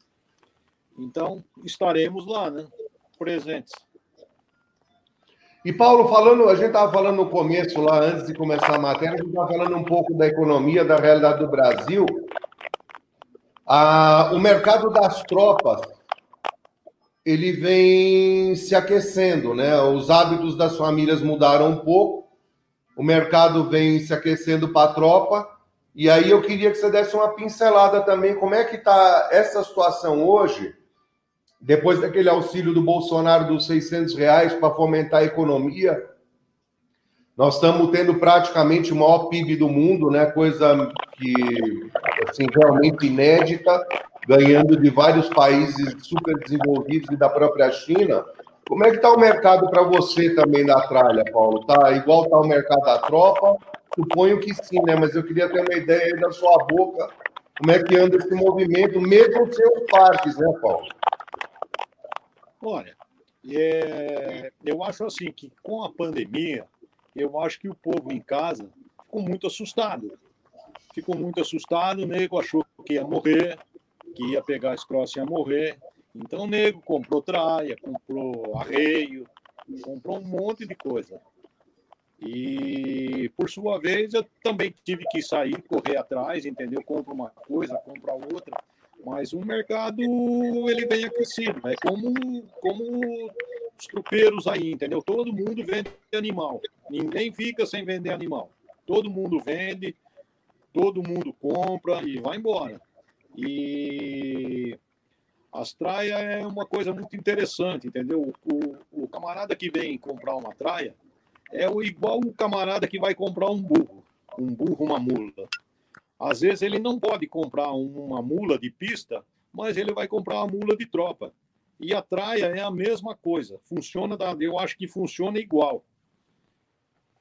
Então, estaremos lá, né? Presentes. E, Paulo, falando, a gente estava falando no começo, lá antes de começar a matéria, a gente estava falando um pouco da economia, da realidade do Brasil. Ah, o mercado das tropas ele vem se aquecendo, né? Os hábitos das famílias mudaram um pouco, o mercado vem se aquecendo para a tropa. E aí eu queria que você desse uma pincelada também, como é que está essa situação hoje, depois daquele auxílio do Bolsonaro dos 600 reais para fomentar a economia. Nós estamos tendo praticamente o maior PIB do mundo, né? Coisa que assim realmente inédita ganhando de vários países super desenvolvidos e da própria China. Como é que está o mercado para você também da tralha, Paulo? Tá igual está o mercado da tropa? Suponho que sim, né? Mas eu queria ter uma ideia aí da sua boca, como é que anda esse movimento, mesmo sem os parques, né, Paulo? Olha, é, eu acho assim que com a pandemia, eu acho que o povo em casa ficou muito assustado. Ficou muito assustado, o nego achou que ia morrer, que ia pegar as crossas e ia morrer. Então o nego comprou traia, comprou arreio, comprou um monte de coisa. E, por sua vez, eu também tive que sair, correr atrás, entendeu? Compra uma coisa, compra outra. Mas o mercado ele vem aquecido, é como, como os tropeiros aí, entendeu? Todo mundo vende animal, ninguém fica sem vender animal. Todo mundo vende, todo mundo compra e vai embora. E as traias é uma coisa muito interessante, entendeu? O, o, camarada que vem comprar uma traia é igual o camarada que vai comprar um burro, um burro, uma mula. Às vezes ele não pode comprar uma mula de pista, mas ele vai comprar uma mula de tropa. E a traia é a mesma coisa. Funciona, eu acho que funciona igual.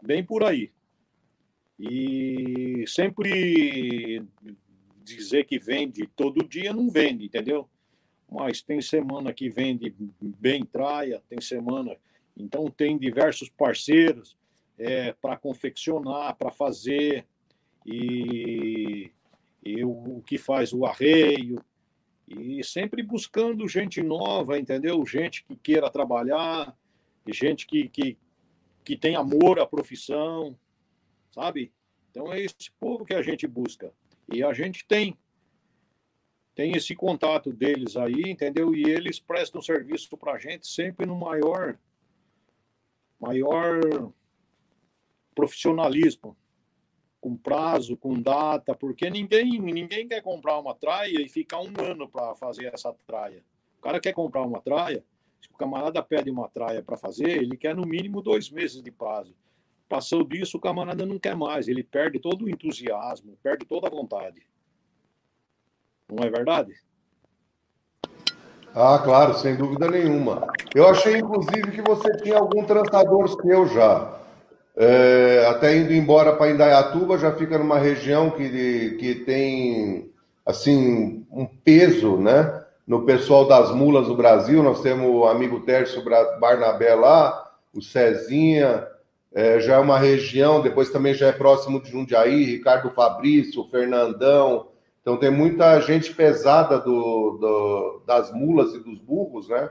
Bem por aí. E sempre dizer que vende todo dia não vende, entendeu? mas tem semana que vende bem traia, tem semana. Então, tem diversos parceiros é, para confeccionar, para fazer, e, e o, o que faz o arreio, e sempre buscando gente nova, entendeu? Gente que queira trabalhar, gente que, que, que tem amor à profissão, sabe? Então é esse povo que a gente busca. E a gente tem tem esse contato deles aí, entendeu? E eles prestam serviço para a gente sempre no maior, maior profissionalismo, com prazo, com data, porque ninguém, ninguém quer comprar uma traia e ficar um ano para fazer essa traia. O cara quer comprar uma traia, se o camarada pede uma traia para fazer, ele quer no mínimo dois meses de prazo. Passou disso, o camarada não quer mais, ele perde todo o entusiasmo, perde toda a vontade. Não é verdade? Ah, claro, sem dúvida nenhuma. Eu achei, inclusive, que você tinha algum trançador seu já. É, até indo embora para Indaiatuba, já fica numa região que, que tem assim um peso, né? No pessoal das mulas do Brasil, nós temos o amigo Tércio Barnabé lá, o Cezinha, é, já é uma região, depois também já é próximo de Jundiaí, Ricardo Fabrício, Fernandão, então tem muita gente pesada do, do, das mulas e dos burros, né?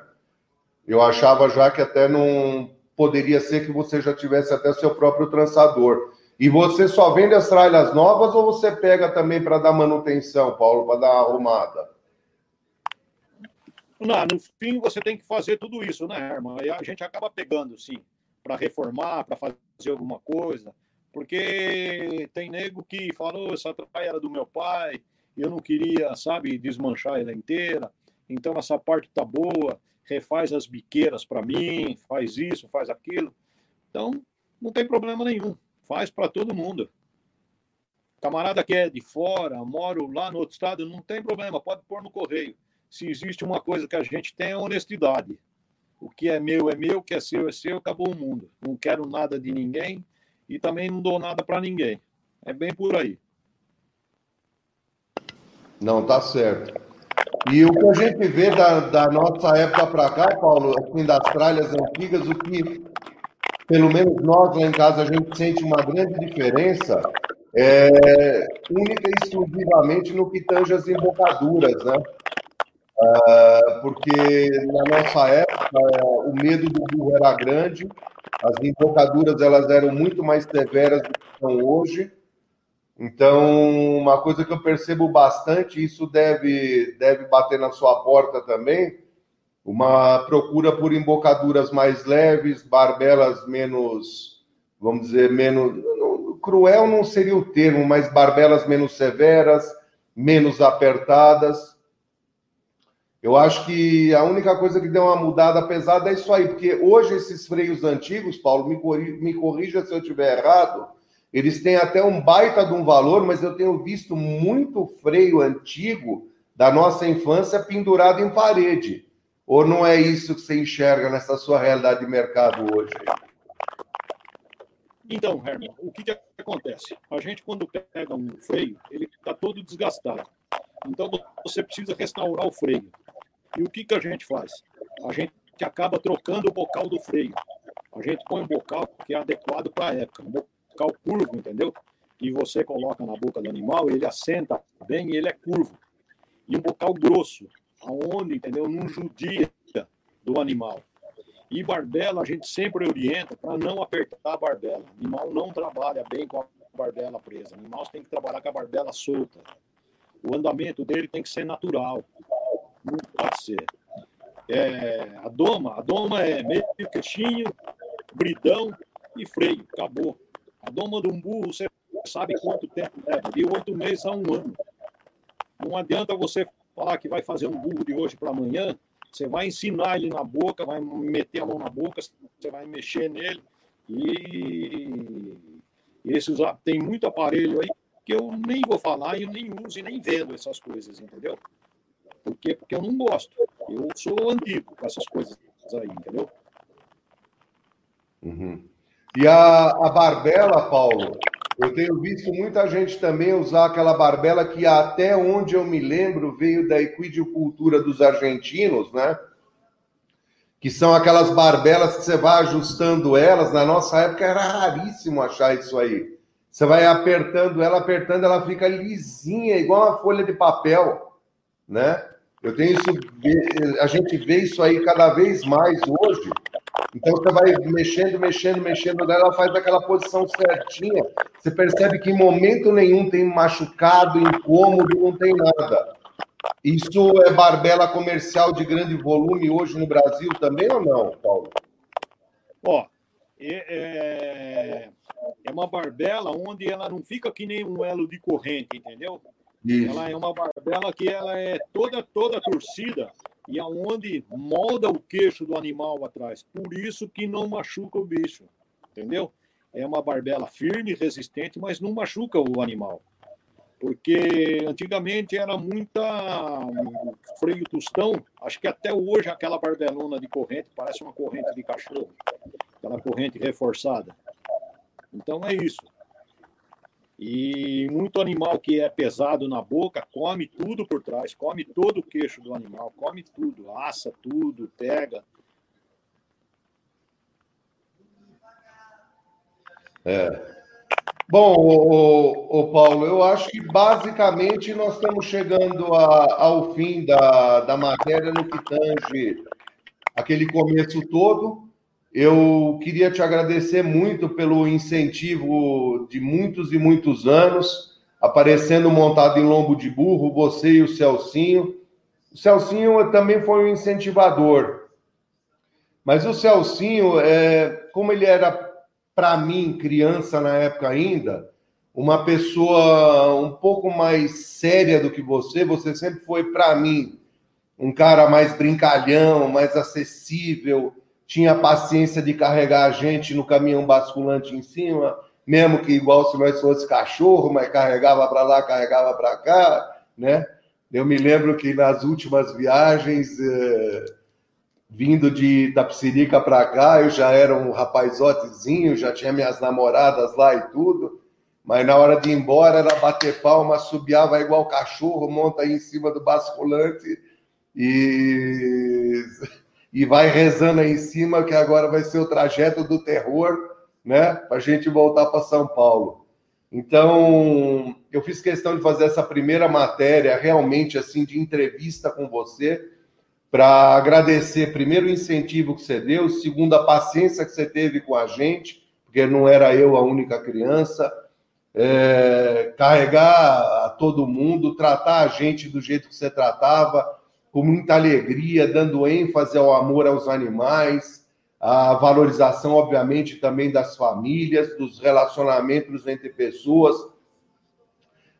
Eu achava já que até não poderia ser que você já tivesse até seu próprio trançador. E você só vende as tralhas novas ou você pega também para dar manutenção, Paulo, para dar uma arrumada? Não, no fim você tem que fazer tudo isso, né, irmã? E a gente acaba pegando, sim, para reformar, para fazer alguma coisa. Porque tem nego que falou, essa traia era do meu pai, eu não queria, sabe, desmanchar ela inteira. Então essa parte tá boa, refaz as biqueiras para mim, faz isso, faz aquilo. Então não tem problema nenhum, faz para todo mundo. Camarada que é de fora, moro lá no outro estado, não tem problema, pode pôr no correio. Se existe uma coisa que a gente tem é honestidade. O que é meu é meu, o que é seu é seu, acabou o mundo. Não quero nada de ninguém e também não dou nada para ninguém. É bem por aí. Não, tá certo. E o que a gente vê da, da nossa época para cá, Paulo, assim, das tralhas antigas, o que, pelo menos nós lá em casa, a gente sente uma grande diferença é única e exclusivamente no que tange as embocaduras, né? Uh, porque na nossa época o medo do burro era grande, as embocaduras elas eram muito mais severas do que são hoje, então, uma coisa que eu percebo bastante, isso deve, deve bater na sua porta também, uma procura por embocaduras mais leves, barbelas menos, vamos dizer, menos. Cruel não seria o termo, mas barbelas menos severas, menos apertadas. Eu acho que a única coisa que deu uma mudada pesada é isso aí, porque hoje esses freios antigos, Paulo, me corrija, me corrija se eu estiver errado, eles têm até um baita de um valor, mas eu tenho visto muito freio antigo da nossa infância pendurado em parede. Ou não é isso que você enxerga nessa sua realidade de mercado hoje? Então, Herman, o que, que acontece? A gente, quando pega um freio, ele está todo desgastado. Então, você precisa restaurar o freio. E o que, que a gente faz? A gente acaba trocando o bocal do freio. A gente põe um bocal que é adequado para a época. Um bocal curvo, entendeu? E você coloca na boca do animal, ele assenta bem e ele é curvo. E um bocal grosso, aonde, entendeu? Não judia do animal. E barbela a gente sempre orienta para não apertar a barbela. O animal não trabalha bem com a barbela presa. O animal tem que trabalhar com a barbela solta. O andamento dele tem que ser natural. Não pode ser. É, a doma, a doma é meio queixinho, bridão e freio. Acabou. Doma de um burro, você sabe quanto tempo leva, de oito meses a um ano. Não adianta você falar que vai fazer um burro de hoje para amanhã, você vai ensinar ele na boca, vai meter a mão na boca, você vai mexer nele. E esses, tem muito aparelho aí que eu nem vou falar, eu nem uso e nem vendo essas coisas, entendeu? Por quê? Porque eu não gosto. Eu sou antigo com essas coisas aí, entendeu? E a, a barbela, Paulo, eu tenho visto muita gente também usar aquela barbela que até onde eu me lembro veio da equidicultura dos argentinos, né? Que são aquelas barbelas que você vai ajustando elas. Na nossa época era raríssimo achar isso aí. Você vai apertando ela, apertando, ela fica lisinha, igual uma folha de papel, né? Eu tenho isso, a gente vê isso aí cada vez mais hoje então você vai mexendo, mexendo, mexendo nela, ela faz aquela posição certinha. Você percebe que em momento nenhum tem machucado, incômodo, não tem nada. Isso é barbela comercial de grande volume hoje no Brasil também ou não, Paulo? Ó, é, é uma barbela onde ela não fica que nem um elo de corrente, entendeu? Isso. Ela é uma barbela que ela é toda toda torcida e aonde molda o queixo do animal atrás. Por isso que não machuca o bicho, entendeu? É uma barbela firme, resistente, mas não machuca o animal. Porque antigamente era muita freio tostão, acho que até hoje aquela barbelona de corrente parece uma corrente de cachorro, aquela corrente reforçada. Então é isso. E muito animal que é pesado na boca come tudo por trás, come todo o queixo do animal, come tudo, assa tudo, pega. É. Bom, o, o, Paulo, eu acho que basicamente nós estamos chegando a, ao fim da, da matéria no que tange aquele começo todo. Eu queria te agradecer muito pelo incentivo de muitos e muitos anos, aparecendo montado em lombo de burro, você e o Celcinho. O Celcinho também foi um incentivador. Mas o Celcinho, é, como ele era para mim, criança na época ainda, uma pessoa um pouco mais séria do que você, você sempre foi para mim um cara mais brincalhão, mais acessível, tinha paciência de carregar a gente no caminhão basculante em cima, mesmo que igual se nós fosse cachorro, mas carregava para lá, carregava para cá, né? Eu me lembro que nas últimas viagens, eh, vindo de Tapsirica para cá, eu já era um rapazotezinho, já tinha minhas namoradas lá e tudo, mas na hora de ir embora era bater palma, subiava igual cachorro, monta aí em cima do basculante e e vai rezando aí em cima que agora vai ser o trajeto do terror, né? Para a gente voltar para São Paulo. Então, eu fiz questão de fazer essa primeira matéria realmente assim de entrevista com você para agradecer primeiro o incentivo que você deu, segundo a paciência que você teve com a gente, porque não era eu a única criança, é, carregar a todo mundo, tratar a gente do jeito que você tratava, com muita alegria, dando ênfase ao amor aos animais, a valorização, obviamente, também das famílias, dos relacionamentos entre pessoas,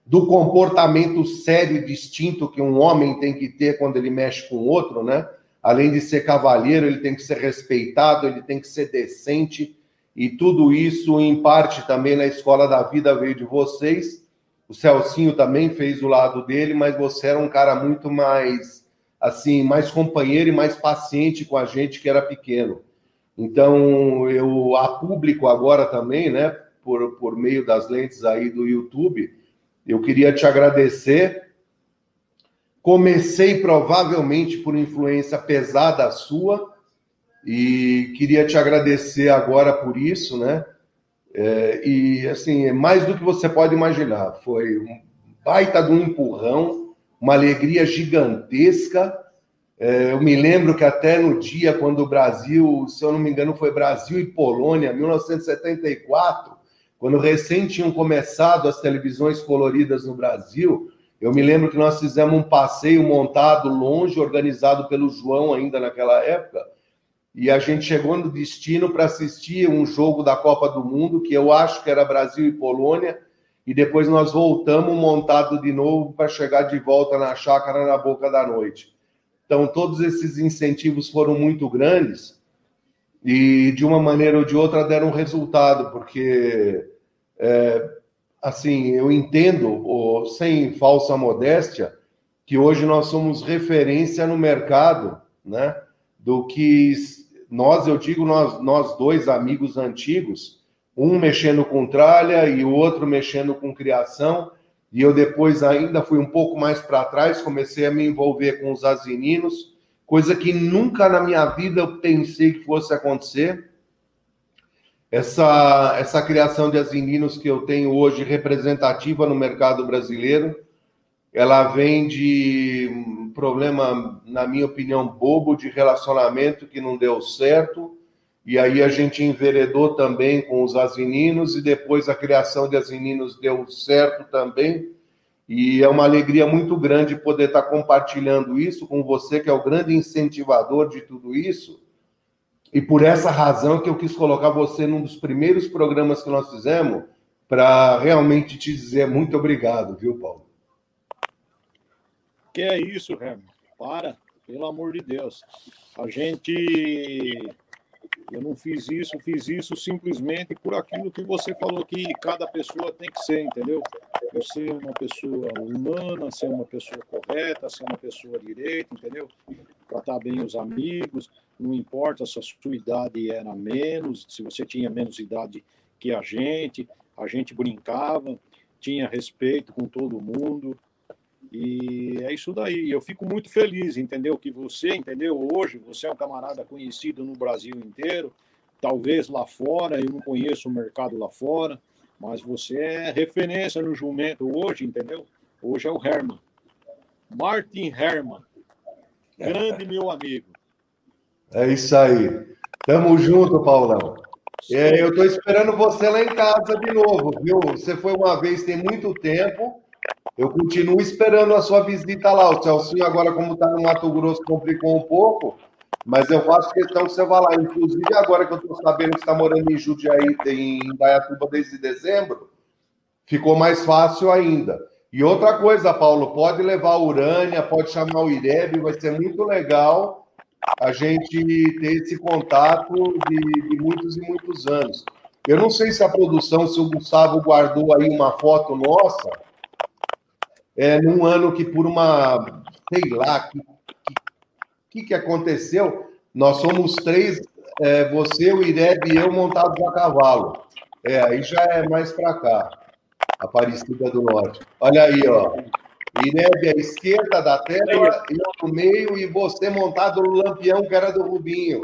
do comportamento sério e distinto que um homem tem que ter quando ele mexe com outro, né? Além de ser cavalheiro, ele tem que ser respeitado, ele tem que ser decente, e tudo isso, em parte, também na escola da vida veio de vocês. O Celcinho também fez o lado dele, mas você era um cara muito mais assim, mais companheiro e mais paciente com a gente que era pequeno. Então, eu a público agora também, né, por, por meio das lentes aí do YouTube, eu queria te agradecer. Comecei provavelmente por influência pesada sua e queria te agradecer agora por isso, né? É, e assim, é mais do que você pode imaginar. Foi um baita de um empurrão uma alegria gigantesca. É, eu me lembro que até no dia quando o Brasil, se eu não me engano, foi Brasil e Polônia, 1974, quando recém tinham começado as televisões coloridas no Brasil, Eu me lembro que nós fizemos um passeio montado longe, organizado pelo João ainda naquela época, e a gente chegou no destino para assistir um jogo da Copa do Mundo, que eu acho que era Brasil e Polônia, e depois nós voltamos montado de novo para chegar de volta na chácara na boca da noite. Então, todos esses incentivos foram muito grandes e, de uma maneira ou de outra, deram resultado, porque, é, assim, eu entendo, sem falsa modéstia, que hoje nós somos referência no mercado, né? Do que nós, eu digo, nós, nós dois amigos antigos, um mexendo com tralha e o outro mexendo com criação. E eu depois ainda fui um pouco mais para trás, comecei a me envolver com os asininos, coisa que nunca na minha vida eu pensei que fosse acontecer. Essa, essa criação de asininos que eu tenho hoje representativa no mercado brasileiro, ela vem de um problema, na minha opinião, bobo de relacionamento que não deu certo e aí a gente enveredou também com os asininos e depois a criação de asininos deu certo também. E é uma alegria muito grande poder estar compartilhando isso com você, que é o grande incentivador de tudo isso. E por essa razão que eu quis colocar você num dos primeiros programas que nós fizemos, para realmente te dizer muito obrigado, viu, Paulo? Que é isso, Herman. Para, pelo amor de Deus. A gente eu não fiz isso, fiz isso simplesmente por aquilo que você falou que cada pessoa tem que ser, entendeu? Eu ser uma pessoa humana, ser uma pessoa correta, ser uma pessoa direita, entendeu? Tratar bem os amigos, não importa se a sua idade era menos, se você tinha menos idade que a gente, a gente brincava, tinha respeito com todo mundo, e é isso daí. Eu fico muito feliz, entendeu? Que você, entendeu? Hoje, você é um camarada conhecido no Brasil inteiro, talvez lá fora, eu não conheço o mercado lá fora, mas você é referência no jumento hoje, entendeu? Hoje é o Herman. Martin Herman. Grande meu amigo. É isso aí. Tamo junto, Paulão. É, eu estou esperando você lá em casa de novo, viu? Você foi uma vez tem muito tempo. Eu continuo esperando a sua visita lá. O Celcinho, agora, como está no Mato Grosso, complicou um pouco, mas eu faço questão que você vá lá. Inclusive, agora que eu estou sabendo que está morando em Judiaí, em Dayatuba desde dezembro, ficou mais fácil ainda. E outra coisa, Paulo, pode levar a Urânia, pode chamar o Irebe, vai ser muito legal a gente ter esse contato de, de muitos e muitos anos. Eu não sei se a produção, se o Gustavo guardou aí uma foto nossa, é, num ano que por uma, sei lá, que que, que aconteceu? Nós somos três, é, você, o Ireb e eu montados a cavalo. É, aí já é mais para cá, Aparecida do Norte. Olha aí, ó. Ireb à esquerda da tela, eu no meio e você montado no lampião que era do Rubinho.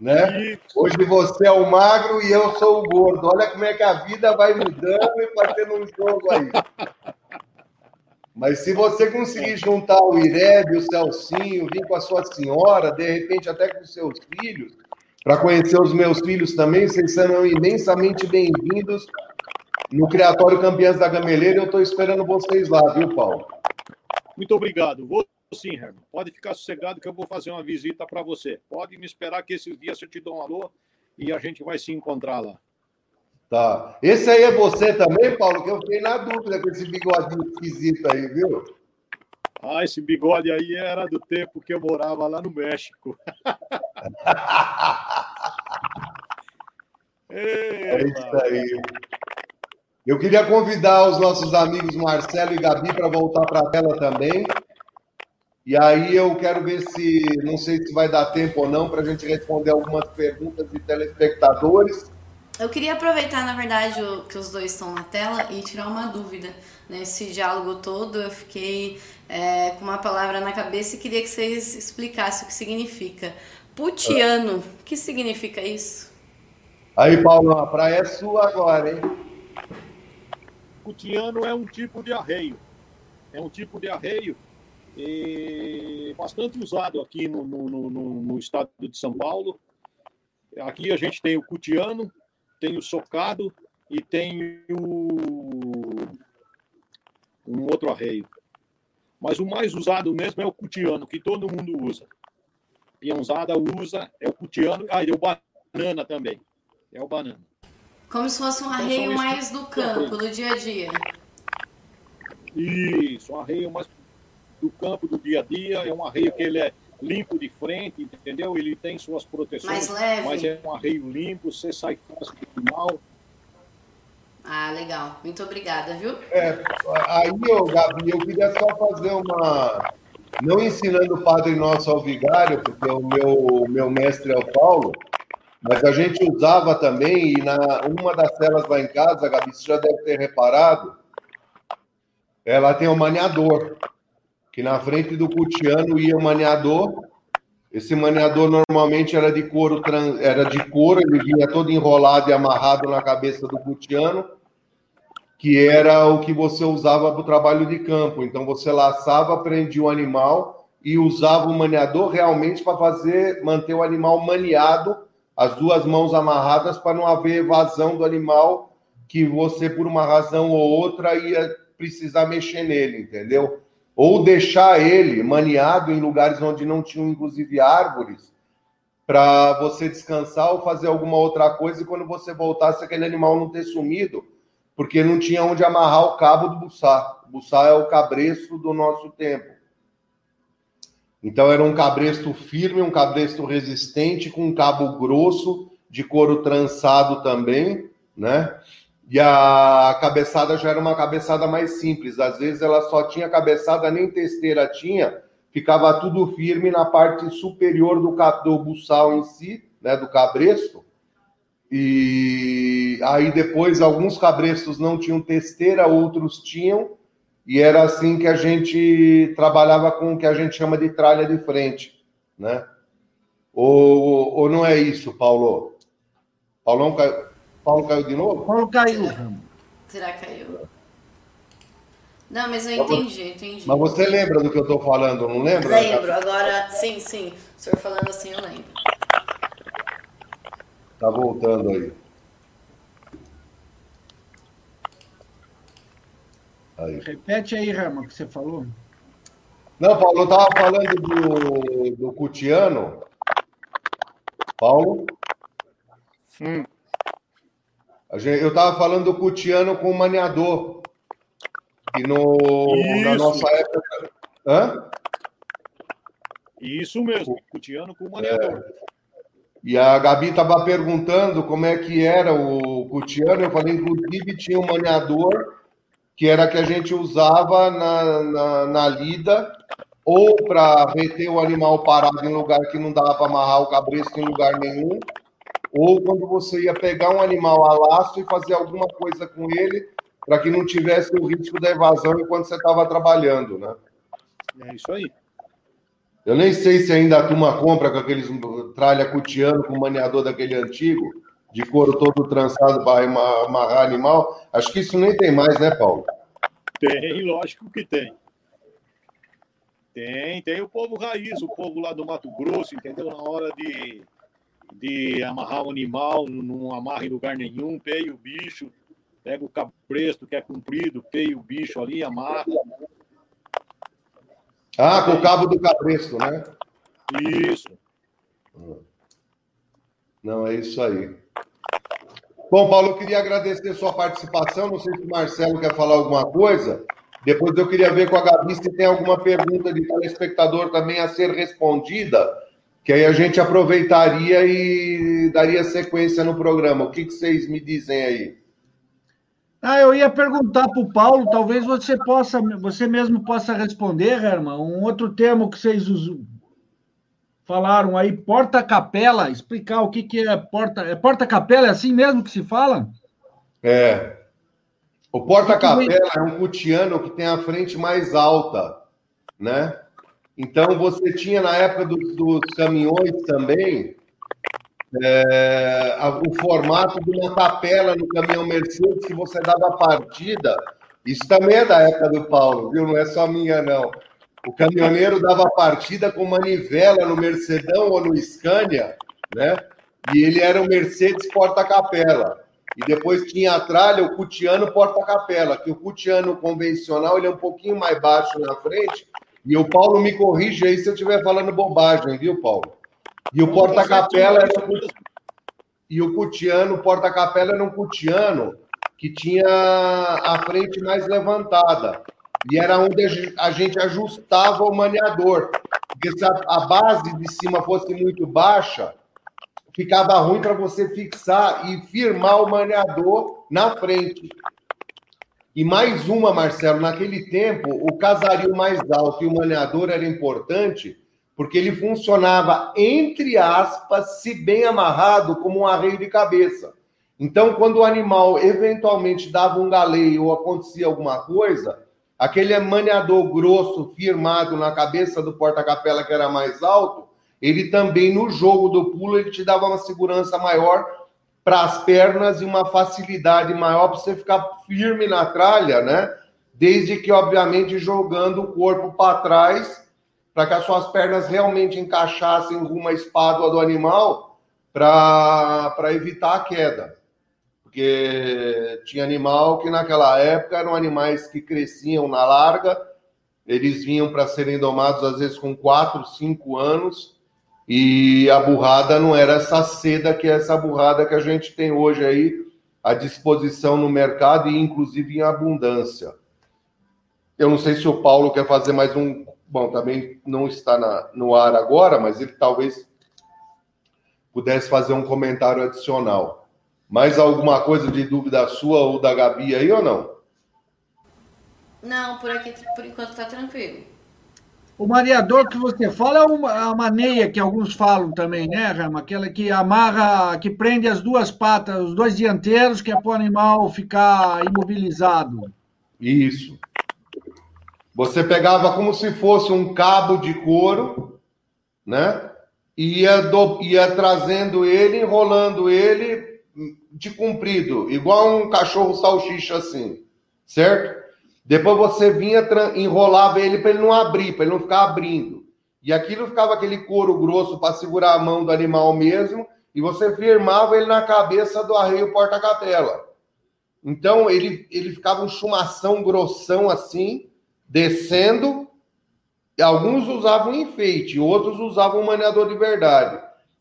Né? Hoje você é o magro e eu sou o gordo. Olha como é que a vida vai mudando e fazendo um jogo aí. Mas se você conseguir juntar o Irebe, o Celcinho, vir com a sua senhora, de repente até com os seus filhos, para conhecer os meus filhos também, vocês serão imensamente bem-vindos no Criatório Campeãs da Gameleira. Eu estou esperando vocês lá, viu, Paulo? Muito obrigado. Vou sim, Herman. Pode ficar sossegado que eu vou fazer uma visita para você. Pode me esperar que esses dias eu te dou um alô e a gente vai se encontrar lá. Tá. Esse aí é você também, Paulo? Que eu fiquei na dúvida com esse bigodinho esquisito aí, viu? Ah, esse bigode aí era do tempo que eu morava lá no México. *laughs* é isso aí. Eu queria convidar os nossos amigos Marcelo e Gabi para voltar para a tela também. E aí eu quero ver se, não sei se vai dar tempo ou não, para a gente responder algumas perguntas de telespectadores. Eu queria aproveitar, na verdade, o, que os dois estão na tela e tirar uma dúvida. Nesse né? diálogo todo, eu fiquei é, com uma palavra na cabeça e queria que vocês explicassem o que significa. Putiano, o que significa isso? Aí, Paulo, a praia é sua agora, hein? Putiano é um tipo de arreio. É um tipo de arreio e bastante usado aqui no, no, no, no estado de São Paulo. Aqui a gente tem o cutiano, tem o socado e tem o... um outro arreio. Mas o mais usado mesmo é o cutiano, que todo mundo usa. Peãozada usa, é o cutiano, ah, e o banana também. É o banana. Como se fosse um então, arreio mais do campo, do dia a dia. Isso, um arreio mais do campo, do dia a dia. É um arreio que ele é limpo de frente, entendeu? Ele tem suas proteções. Mais leve. Mas é um arreio limpo, você sai fácil do final. Ah, legal. Muito obrigada, viu? É, aí, ô, Gabi, eu queria só fazer uma. Não ensinando o Padre Nosso ao Vigário, porque o meu, meu mestre é o Paulo, mas a gente usava também, e na uma das celas lá em casa, Gabi, você já deve ter reparado, ela tem o um maniador, que na frente do cutiano ia o maniador. Esse maniador normalmente era de couro, era de couro, ele vinha todo enrolado e amarrado na cabeça do cutiano, que era o que você usava para o trabalho de campo. Então você laçava, prendia o animal e usava o maniador realmente para fazer manter o animal maniado, as duas mãos amarradas para não haver evasão do animal que você por uma razão ou outra ia precisar mexer nele, entendeu? Ou deixar ele maniado em lugares onde não tinham, inclusive, árvores, para você descansar ou fazer alguma outra coisa e quando você voltasse, aquele animal não ter sumido, porque não tinha onde amarrar o cabo do buçá. O buçá é o cabresto do nosso tempo. Então era um cabresto firme, um cabresto resistente, com um cabo grosso, de couro trançado também, né? E a cabeçada já era uma cabeçada mais simples. Às vezes ela só tinha cabeçada, nem testeira tinha, ficava tudo firme na parte superior do, do buçal em si, né, do cabresto. E aí depois alguns cabrestos não tinham testeira, outros tinham, e era assim que a gente trabalhava com o que a gente chama de tralha de frente, né? Ou, ou não é isso, Paulo? Paulão caiu. Paulo caiu de novo? Paulo caiu. Será que caiu? Não, mas eu entendi, entendi. Mas você lembra do que eu estou falando, não lembra? Lembro, agora sim, sim. O senhor falando assim, eu lembro. Tá voltando aí. aí. Repete aí, Rama, o que você falou. Não, Paulo, eu estava falando do, do Cutiano. Paulo? Hum. Eu estava falando do Cutiano com o Maniador. E no, na nossa época. Hã? Isso mesmo, Cutiano com o Maniador. É. E a Gabi estava perguntando como é que era o Cutiano. Eu falei, inclusive, tinha um maniador que era que a gente usava na, na, na lida, ou para reter o animal parado em lugar que não dava para amarrar o cabresto em lugar nenhum, ou quando você ia pegar um animal a laço e fazer alguma coisa com ele para que não tivesse o risco da evasão enquanto você estava trabalhando, né? É isso aí. Eu nem sei se ainda a turma compra com aqueles tralha cutiano com maniador daquele antigo, de couro todo trançado para amarrar animal. Acho que isso nem tem mais, né, Paulo? Tem, lógico que tem. Tem, tem o povo raiz, o povo lá do Mato Grosso, entendeu? Na hora de de amarrar o animal, não amarra em lugar nenhum, peia o bicho, pega o cabresto que é comprido, peia o bicho ali, amarra. Ah, com o cabo do cabresto, né? Isso. Não, é isso aí. Bom, Paulo, eu queria agradecer a sua participação. Não sei se o Marcelo quer falar alguma coisa. Depois eu queria ver com a Gabi se tem alguma pergunta de telespectador também a ser respondida que aí a gente aproveitaria e daria sequência no programa. O que, que vocês me dizem aí? Ah, eu ia perguntar para o Paulo, talvez você possa, você mesmo possa responder, Herman, um outro termo que vocês falaram aí, porta-capela, explicar o que, que é porta. É porta-capela, é assim mesmo que se fala? É. O porta-capela é um cutiano que tem a frente mais alta, né? Então, você tinha na época dos, dos caminhões também é, o formato de uma capela no caminhão Mercedes que você dava a partida. Isso também é da época do Paulo, viu? Não é só minha, não. O caminhoneiro dava a partida com manivela no Mercedão ou no Scania, né? E ele era um Mercedes porta-capela. e depois tinha a tralha, o cutiano porta-capela, que o cutiano convencional ele é um pouquinho mais baixo na frente, e o Paulo me corrige aí se eu estiver falando bobagem, viu, Paulo? E o porta-capela era e o cutiano, o porta-capela era um cutiano que tinha a frente mais levantada. E era onde a gente ajustava o maniador. Porque se a base de cima fosse muito baixa, ficava ruim para você fixar e firmar o maneador na frente. E mais uma, Marcelo, naquele tempo, o casario mais alto e o maneador era importante porque ele funcionava, entre aspas, se bem amarrado, como um arreio de cabeça. Então, quando o animal eventualmente dava um galeio ou acontecia alguma coisa, aquele maneador grosso firmado na cabeça do porta-capela que era mais alto, ele também no jogo do pulo ele te dava uma segurança maior para as pernas e uma facilidade maior para você ficar firme na tralha, né? Desde que obviamente jogando o corpo para trás para que as suas pernas realmente encaixassem rumo à espádua do animal para evitar a queda. Porque tinha animal que naquela época eram animais que cresciam na larga, eles vinham para serem domados às vezes com 4, 5 anos, e a burrada não era essa seda que é essa burrada que a gente tem hoje aí à disposição no mercado e inclusive em abundância. Eu não sei se o Paulo quer fazer mais um. Bom, também não está na, no ar agora, mas ele talvez pudesse fazer um comentário adicional. Mais alguma coisa de dúvida sua ou da Gabi aí ou não? Não, por aqui por enquanto está tranquilo. O mareador que você fala é uma, a maneia que alguns falam também, né, Rama? Aquela que amarra, que prende as duas patas, os dois dianteiros, que é para o animal ficar imobilizado. Isso. Você pegava como se fosse um cabo de couro, né? E ia, do, ia trazendo ele, enrolando ele de comprido, igual um cachorro salsicha assim, certo? Depois você vinha, enrolava ele para ele não abrir, para ele não ficar abrindo. E aquilo ficava aquele couro grosso para segurar a mão do animal mesmo, e você firmava ele na cabeça do arreio porta-capela. Então ele, ele ficava um chumação grossão assim, descendo. Alguns usavam enfeite, outros usavam maneador de verdade.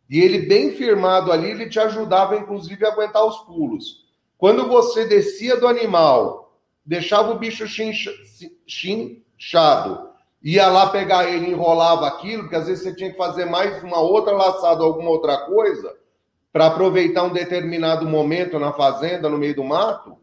E ele bem firmado ali, ele te ajudava inclusive a aguentar os pulos. Quando você descia do animal deixava o bicho chinchado, ia lá pegar ele, enrolava aquilo, porque às vezes você tinha que fazer mais uma outra laçada, alguma outra coisa, para aproveitar um determinado momento na fazenda, no meio do mato.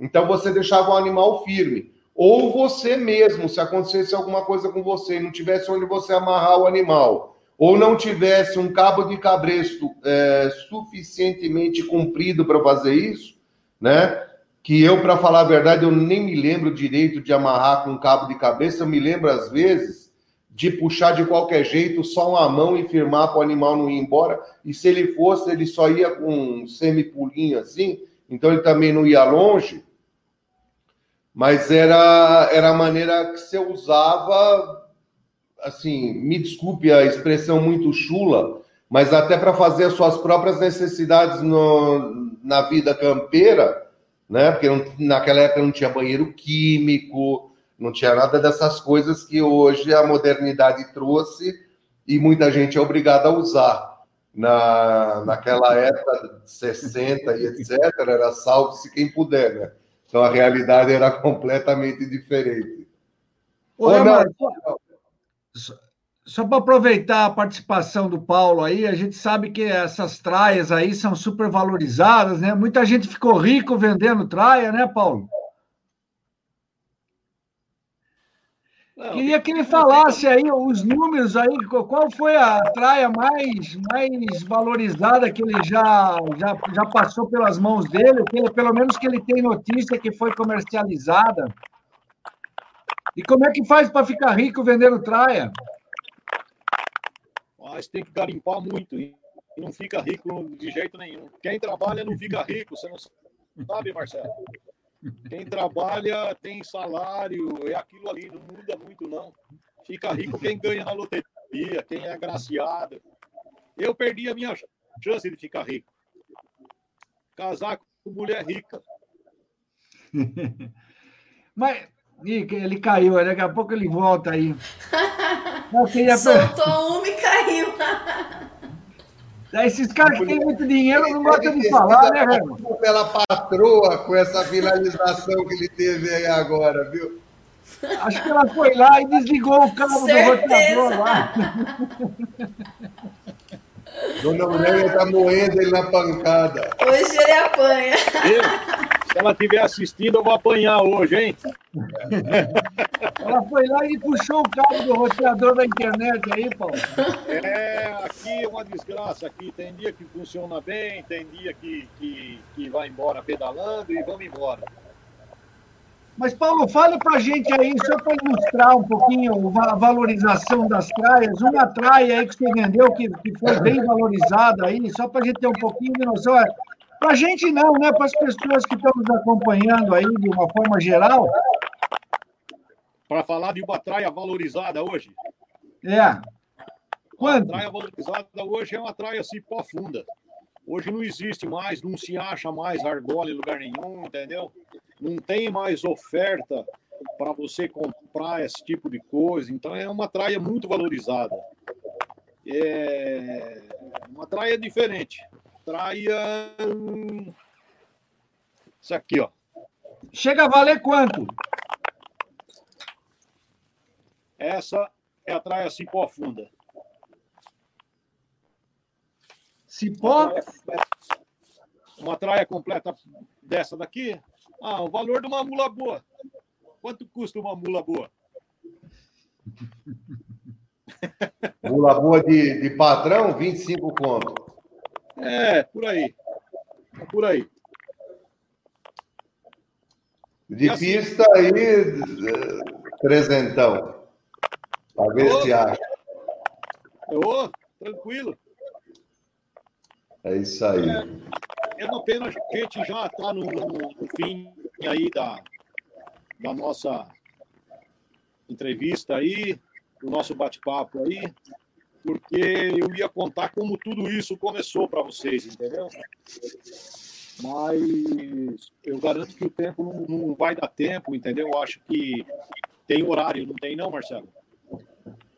Então você deixava o animal firme. Ou você mesmo, se acontecesse alguma coisa com você e não tivesse onde você amarrar o animal, ou não tivesse um cabo de cabresto é, suficientemente comprido para fazer isso, né? Que eu, para falar a verdade, eu nem me lembro direito de amarrar com cabo de cabeça, eu me lembro, às vezes, de puxar de qualquer jeito só uma mão e firmar para o animal não ir embora, e se ele fosse, ele só ia com um semi-pulinho assim, então ele também não ia longe, mas era, era a maneira que você usava, assim, me desculpe a expressão muito chula, mas até para fazer as suas próprias necessidades no, na vida campeira, né? Porque não, naquela época não tinha banheiro químico, não tinha nada dessas coisas que hoje a modernidade trouxe e muita gente é obrigada a usar. Na, naquela época, 60 e etc., era salve-se quem puder, né? Então a realidade era completamente diferente. Ô, Ou não, só para aproveitar a participação do Paulo aí, a gente sabe que essas traias aí são super valorizadas, né? Muita gente ficou rico vendendo traia, né, Paulo? Não, Queria que ele falasse aí os números aí, qual foi a traia mais, mais valorizada que ele já, já, já passou pelas mãos dele, ele, pelo menos que ele tem notícia que foi comercializada. E como é que faz para ficar rico vendendo traia? Mas tem que garimpar muito e não fica rico de jeito nenhum. Quem trabalha não fica rico, você não sabe, Marcelo? Quem trabalha tem salário, é aquilo ali, não muda muito, não. Fica rico quem ganha na loteria, quem é agraciado. Eu perdi a minha chance de ficar rico. Casar mulher rica. *laughs* Mas ele caiu, daqui a pouco ele volta aí. *laughs* Soltou uma e caiu. *laughs* Esses caras que têm muito dinheiro não gostam de falar, né, velho? Pela patroa com essa finalização que ele teve aí agora, viu? Acho que ela foi lá e desligou o cabo Certeza. do roteador lá. Dona Aurélia está moendo ele na pancada. Hoje ele apanha. Se ela estiver assistindo, eu vou apanhar hoje, hein? Ela foi lá e puxou o cabo do roteador da internet aí, Paulo. É, aqui é uma desgraça. Aqui tem dia que funciona bem, tem dia que, que, que vai embora pedalando e vamos embora. Mas, Paulo, fale para a gente aí, só para ilustrar um pouquinho a valorização das praias, uma praia aí que você vendeu, que, que foi bem valorizada aí, só para a gente ter um pouquinho de noção. Para a gente não, né? Para as pessoas que estão nos acompanhando aí de uma forma geral. Para falar de uma praia valorizada hoje. É. Quanto? A praia valorizada hoje é uma praia cipó funda. Hoje não existe mais, não se acha mais argola em lugar nenhum, entendeu? não tem mais oferta para você comprar esse tipo de coisa. Então é uma traia muito valorizada. É uma traia diferente. Traia. Isso aqui, ó. Chega a valer quanto? Essa é a traia cipó funda. Cipó? Uma traia, uma traia completa dessa daqui ah, o valor de uma mula boa. Quanto custa uma mula boa? *laughs* Mula boa de, de patrão, 25 conto. É, por aí. É por aí. De assim, pista aí, trezentão. Para ver se acha. Ô, tranquilo. É isso aí. É, é uma pena a gente já está no, no, fim aí da, da nossa entrevista aí, do nosso bate-papo aí, porque eu ia contar como tudo isso começou para vocês, entendeu? Mas eu garanto que o tempo não, não vai dar tempo, entendeu? Eu acho que tem horário, não tem não, Marcelo?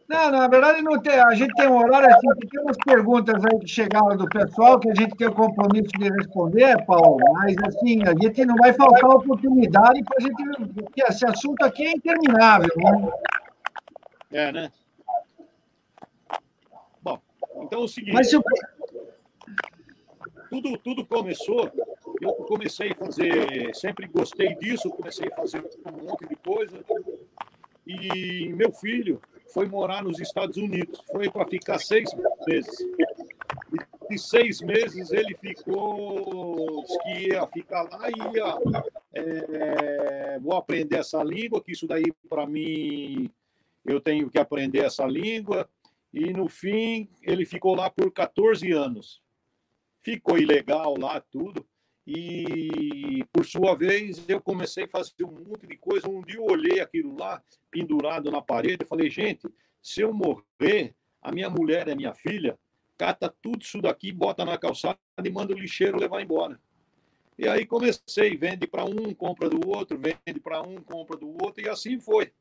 Não, na verdade não tem. A gente tem um horário assim, tem umas perguntas aí que chegaram do pessoal que a gente tem o compromisso de responder, Paulo, mas assim, a gente não vai faltar oportunidade para a gente. Porque esse assunto aqui é interminável, né? É, né? Então é o seguinte. Mas eu... tudo, tudo começou. Eu comecei a fazer, sempre gostei disso, comecei a fazer um monte de coisa. E meu filho, foi morar nos Estados Unidos. Foi para ficar seis meses. E de seis meses ele ficou, que ia ficar lá e ia. É, vou aprender essa língua, que isso daí para mim eu tenho que aprender essa língua. E no fim ele ficou lá por 14 anos. Ficou ilegal lá, tudo. E, por sua vez, eu comecei a fazer um monte de coisa. Um dia eu olhei aquilo lá, pendurado na parede, e falei, gente, se eu morrer, a minha mulher e a minha filha, cata tudo isso daqui, bota na calçada e manda o lixeiro levar embora. E aí comecei, vende para um, compra do outro, vende para um, compra do outro, e assim foi.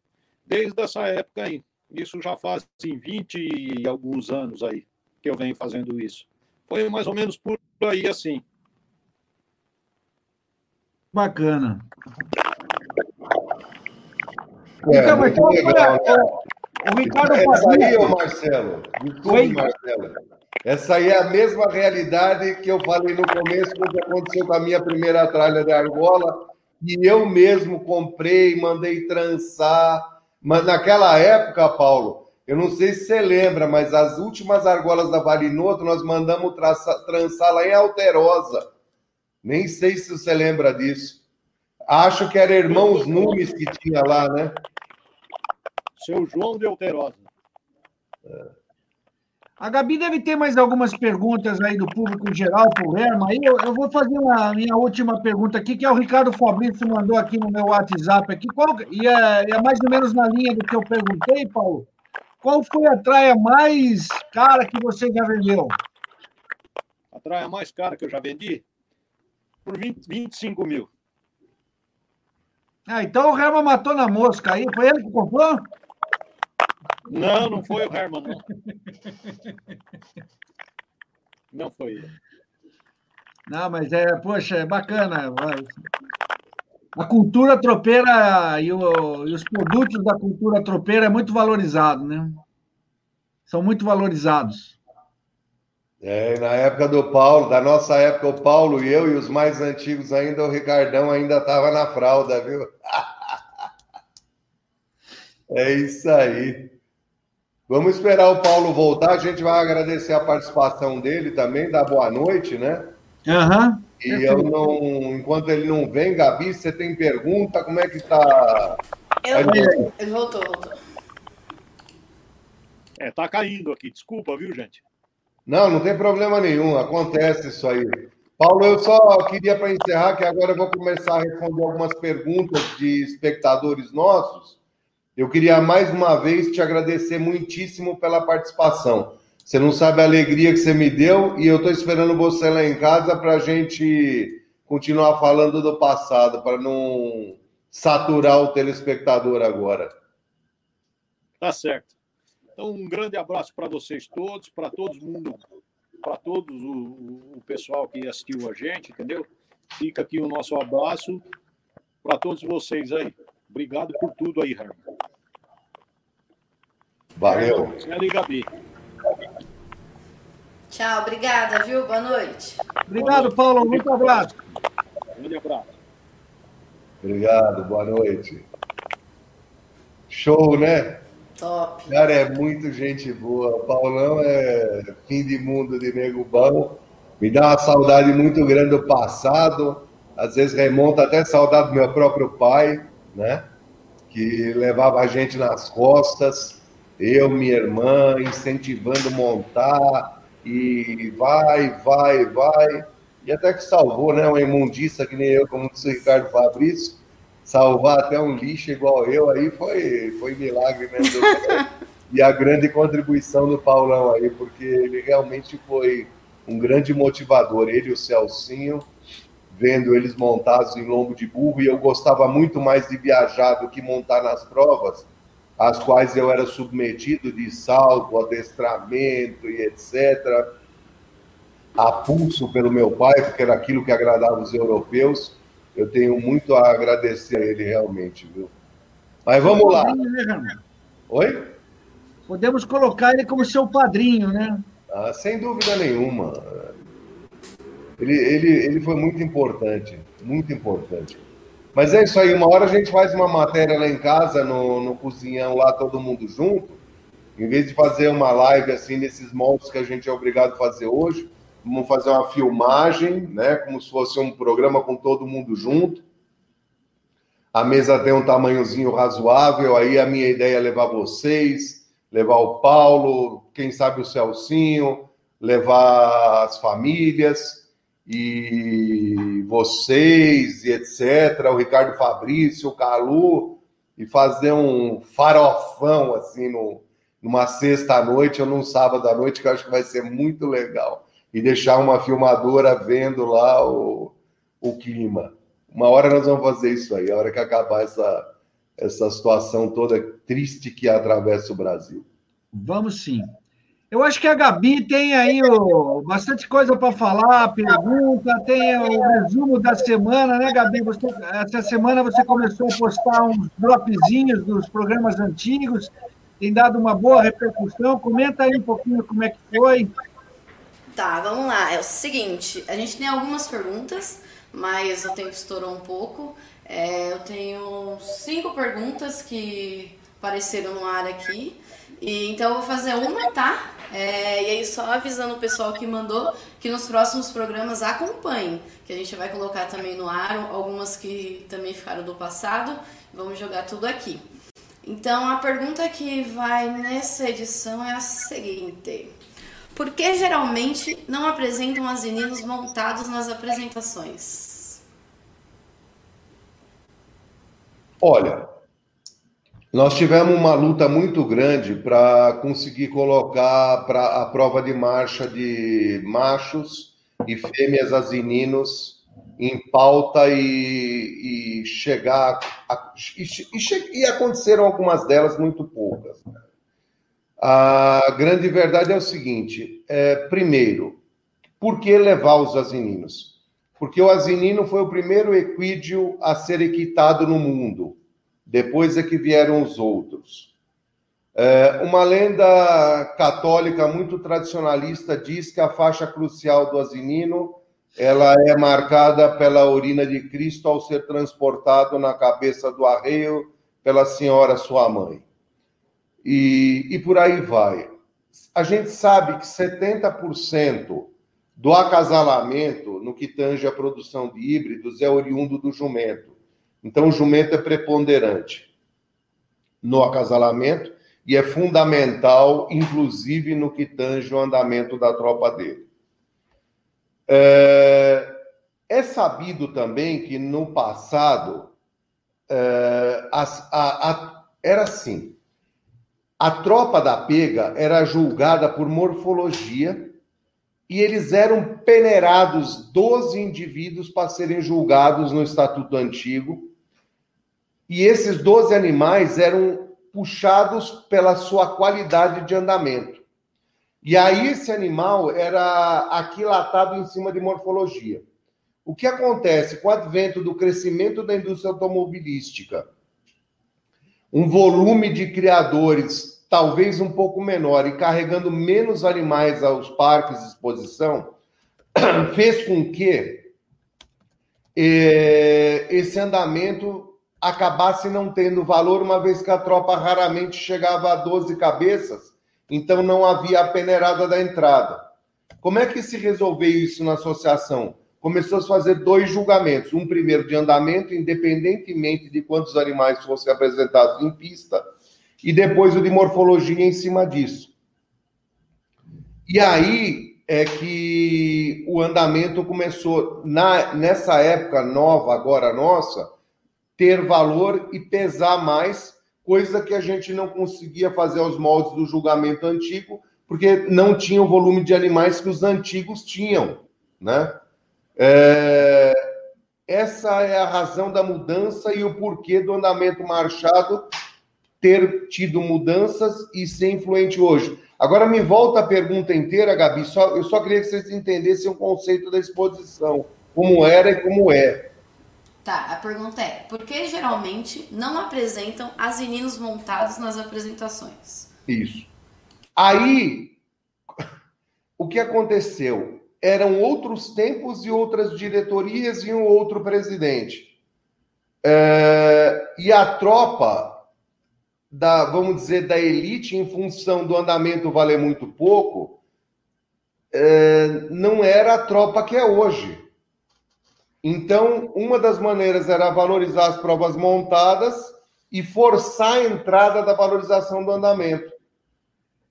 Desde essa época aí. Isso já faz assim, 20 e alguns anos aí que eu venho fazendo isso. Foi mais ou menos por aí assim. Bacana. É, então, mas legal. Né? O Ricardo Essa aí, ô Marcelo, desculpe, Marcelo. Essa aí é a mesma realidade que eu falei no começo, quando aconteceu com a minha primeira tralha de argola, e eu mesmo comprei, mandei trançar. Mas naquela época, Paulo, eu não sei se você lembra, mas as últimas argolas da Valinoto nós mandamos traçar, trançar lá em Alterosa. Nem sei se você lembra disso. Acho que era Irmãos Nunes que tinha lá, né? Seu João de Alterosa. A Gabi deve ter mais algumas perguntas aí do público em geral para o Herman. Aí eu, eu, vou fazer uma minha última pergunta aqui, que é o Ricardo Fabrício mandou aqui no meu WhatsApp aqui. Qual, e é, é mais ou menos na linha do que eu perguntei, Paulo. Qual foi a traia mais cara que você já vendeu? A traia mais cara que eu já vendi? por 20, 25 mil. Ah, então o Herman matou na mosca aí. Foi ele que comprou? Não, não foi o Herman, não. Não foi ele. Não, mas é, poxa, é bacana. A cultura tropeira e, o, e os produtos da cultura tropeira é muito valorizado, né? São muito valorizados. É, na época do Paulo, da nossa época, o Paulo e eu e os mais antigos ainda, o Ricardão ainda estava na fralda, viu? *laughs* é isso aí. Vamos esperar o Paulo voltar. A gente vai agradecer a participação dele também, dar boa noite, né? Uhum. E eu não, enquanto ele não vem, Gabi, você tem pergunta? Como é que tá? Eu, ele voltou, voltou. É, tá caindo aqui. Desculpa, viu, gente? Não, não tem problema nenhum, acontece isso aí. Paulo, eu só queria para encerrar que agora eu vou começar a responder algumas perguntas de espectadores nossos. Eu queria mais uma vez te agradecer muitíssimo pela participação. Você não sabe a alegria que você me deu e eu estou esperando você lá em casa para a gente continuar falando do passado, para não saturar o telespectador agora. Tá certo. Então, um grande abraço para vocês todos, para todo mundo, para todos o, o, pessoal que assistiu a gente, entendeu? Fica aqui o nosso abraço para todos vocês aí. Obrigado por tudo aí, Herman. Valeu. Tchau, obrigada, viu? Boa noite. Obrigado, Paulo. Muito abraço. Grande abraço. Obrigado, boa noite. Show, né? Top. Cara, é muito gente boa. O Paulão é fim de mundo de nego bom. Me dá uma saudade muito grande do passado. Às vezes remonta até saudade do meu próprio pai, né? Que levava a gente nas costas, eu, minha irmã, incentivando montar e vai, vai, vai. E até que salvou, né? Uma imundícia que nem eu, como disse o Ricardo Fabrício salvar até um lixo igual eu aí foi, foi milagre mesmo. *laughs* e a grande contribuição do Paulão aí, porque ele realmente foi um grande motivador, ele e o Celcinho, vendo eles montados em lombo de burro, e eu gostava muito mais de viajar do que montar nas provas, às quais eu era submetido de salto, adestramento e etc. A pulso pelo meu pai, porque era aquilo que agradava os europeus eu tenho muito a agradecer a ele realmente, viu? Mas vamos lá. Oi? Podemos colocar ele como seu padrinho, né? Ah, sem dúvida nenhuma. Ele, ele, ele foi muito importante, muito importante. Mas é isso aí, uma hora a gente faz uma matéria lá em casa, no, no cozinhão, lá todo mundo junto, em vez de fazer uma live assim, nesses moldes que a gente é obrigado a fazer hoje, Vamos fazer uma filmagem, né? Como se fosse um programa com todo mundo junto. A mesa tem um tamanhozinho razoável. Aí a minha ideia é levar vocês, levar o Paulo, quem sabe o Celcinho, levar as famílias e vocês e etc. O Ricardo Fabrício, o Calu e fazer um farofão assim no, numa sexta à noite ou num sábado à noite que eu acho que vai ser muito legal e deixar uma filmadora vendo lá o, o clima. Uma hora nós vamos fazer isso aí, a hora que acabar essa, essa situação toda triste que atravessa o Brasil. Vamos sim. Eu acho que a Gabi tem aí o, bastante coisa para falar, pergunta, tem o resumo da semana, né, Gabi? Você, essa semana você começou a postar uns dropzinhos dos programas antigos, tem dado uma boa repercussão. Comenta aí um pouquinho como é que foi. Tá, vamos lá. É o seguinte, a gente tem algumas perguntas, mas o tempo estourou um pouco. É, eu tenho cinco perguntas que apareceram no ar aqui. E, então eu vou fazer uma, tá? É, e aí só avisando o pessoal que mandou que nos próximos programas acompanhem, que a gente vai colocar também no ar algumas que também ficaram do passado. Vamos jogar tudo aqui. Então a pergunta que vai nessa edição é a seguinte: por que geralmente não apresentam asininos montados nas apresentações? Olha, nós tivemos uma luta muito grande para conseguir colocar para a prova de marcha de machos e fêmeas asininos em pauta e, e chegar. A, e, e, e, aconteceram algumas delas, muito poucas. A grande verdade é o seguinte: é, primeiro, por que levar os asininos? Porque o asinino foi o primeiro equídeo a ser equitado no mundo. Depois é que vieram os outros. É, uma lenda católica muito tradicionalista diz que a faixa crucial do asinino ela é marcada pela urina de Cristo ao ser transportado na cabeça do arreio pela senhora sua mãe. E, e por aí vai. A gente sabe que 70% do acasalamento no que tange a produção de híbridos é oriundo do jumento. Então, o jumento é preponderante no acasalamento e é fundamental, inclusive, no que tange o andamento da tropa dele. É, é sabido também que no passado é, a, a, a, era assim: a tropa da pega era julgada por morfologia e eles eram peneirados 12 indivíduos para serem julgados no Estatuto Antigo. E esses 12 animais eram puxados pela sua qualidade de andamento. E aí esse animal era aquilatado em cima de morfologia. O que acontece com o advento do crescimento da indústria automobilística? Um volume de criadores talvez um pouco menor e carregando menos animais aos parques de exposição, *clears throat* fez com que eh, esse andamento acabasse não tendo valor, uma vez que a tropa raramente chegava a 12 cabeças então não havia a peneirada da entrada. Como é que se resolveu isso na associação? Começou a fazer dois julgamentos. Um primeiro de andamento, independentemente de quantos animais fossem apresentados em pista, e depois o de morfologia em cima disso. E aí é que o andamento começou, na, nessa época nova, agora nossa, ter valor e pesar mais coisa que a gente não conseguia fazer aos moldes do julgamento antigo, porque não tinha o volume de animais que os antigos tinham, né? É... Essa é a razão da mudança e o porquê do andamento marchado ter tido mudanças e ser influente hoje. Agora me volta a pergunta inteira, Gabi. Só, eu só queria que vocês entendessem o conceito da exposição, como era e como é. Tá, a pergunta é: por que geralmente não apresentam asininos montados nas apresentações? Isso. Aí, o que aconteceu? Eram outros tempos e outras diretorias e um outro presidente. É, e a tropa da, vamos dizer, da elite, em função do andamento valer muito pouco, é, não era a tropa que é hoje. Então, uma das maneiras era valorizar as provas montadas e forçar a entrada da valorização do andamento.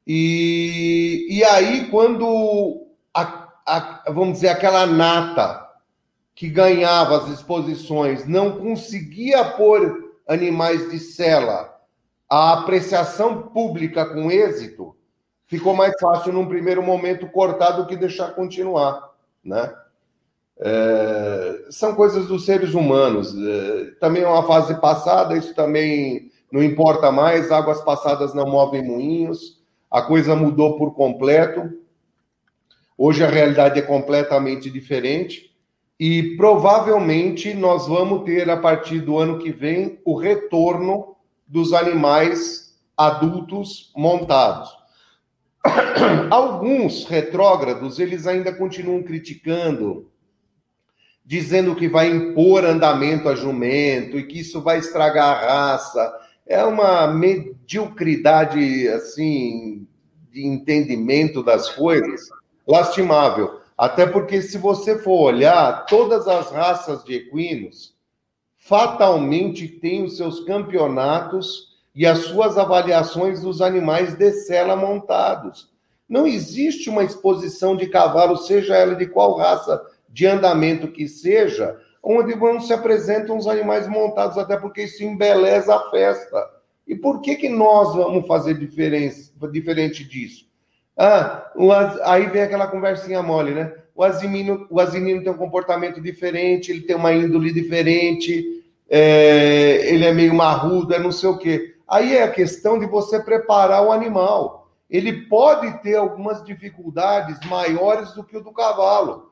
E, e aí, quando, a, a, vamos dizer, aquela nata que ganhava as exposições não conseguia pôr animais de cela a apreciação pública com êxito, ficou mais fácil num primeiro momento cortar do que deixar continuar, né? É, são coisas dos seres humanos. É, também é uma fase passada, isso também não importa mais. Águas passadas não movem moinhos, a coisa mudou por completo. Hoje a realidade é completamente diferente e provavelmente nós vamos ter, a partir do ano que vem, o retorno dos animais adultos montados. *coughs* Alguns retrógrados, eles ainda continuam criticando dizendo que vai impor andamento a jumento e que isso vai estragar a raça. É uma mediocridade, assim, de entendimento das coisas lastimável. Até porque, se você for olhar, todas as raças de equinos fatalmente têm os seus campeonatos e as suas avaliações dos animais de sela montados. Não existe uma exposição de cavalo, seja ela de qual raça de andamento que seja, onde não se apresentam os animais montados, até porque isso embeleza a festa. E por que, que nós vamos fazer diferente disso? Ah, aí vem aquela conversinha mole, né? o asinino, o asinino tem um comportamento diferente, ele tem uma índole diferente, é, ele é meio marrudo, é não sei o quê. Aí é a questão de você preparar o animal. Ele pode ter algumas dificuldades maiores do que o do cavalo.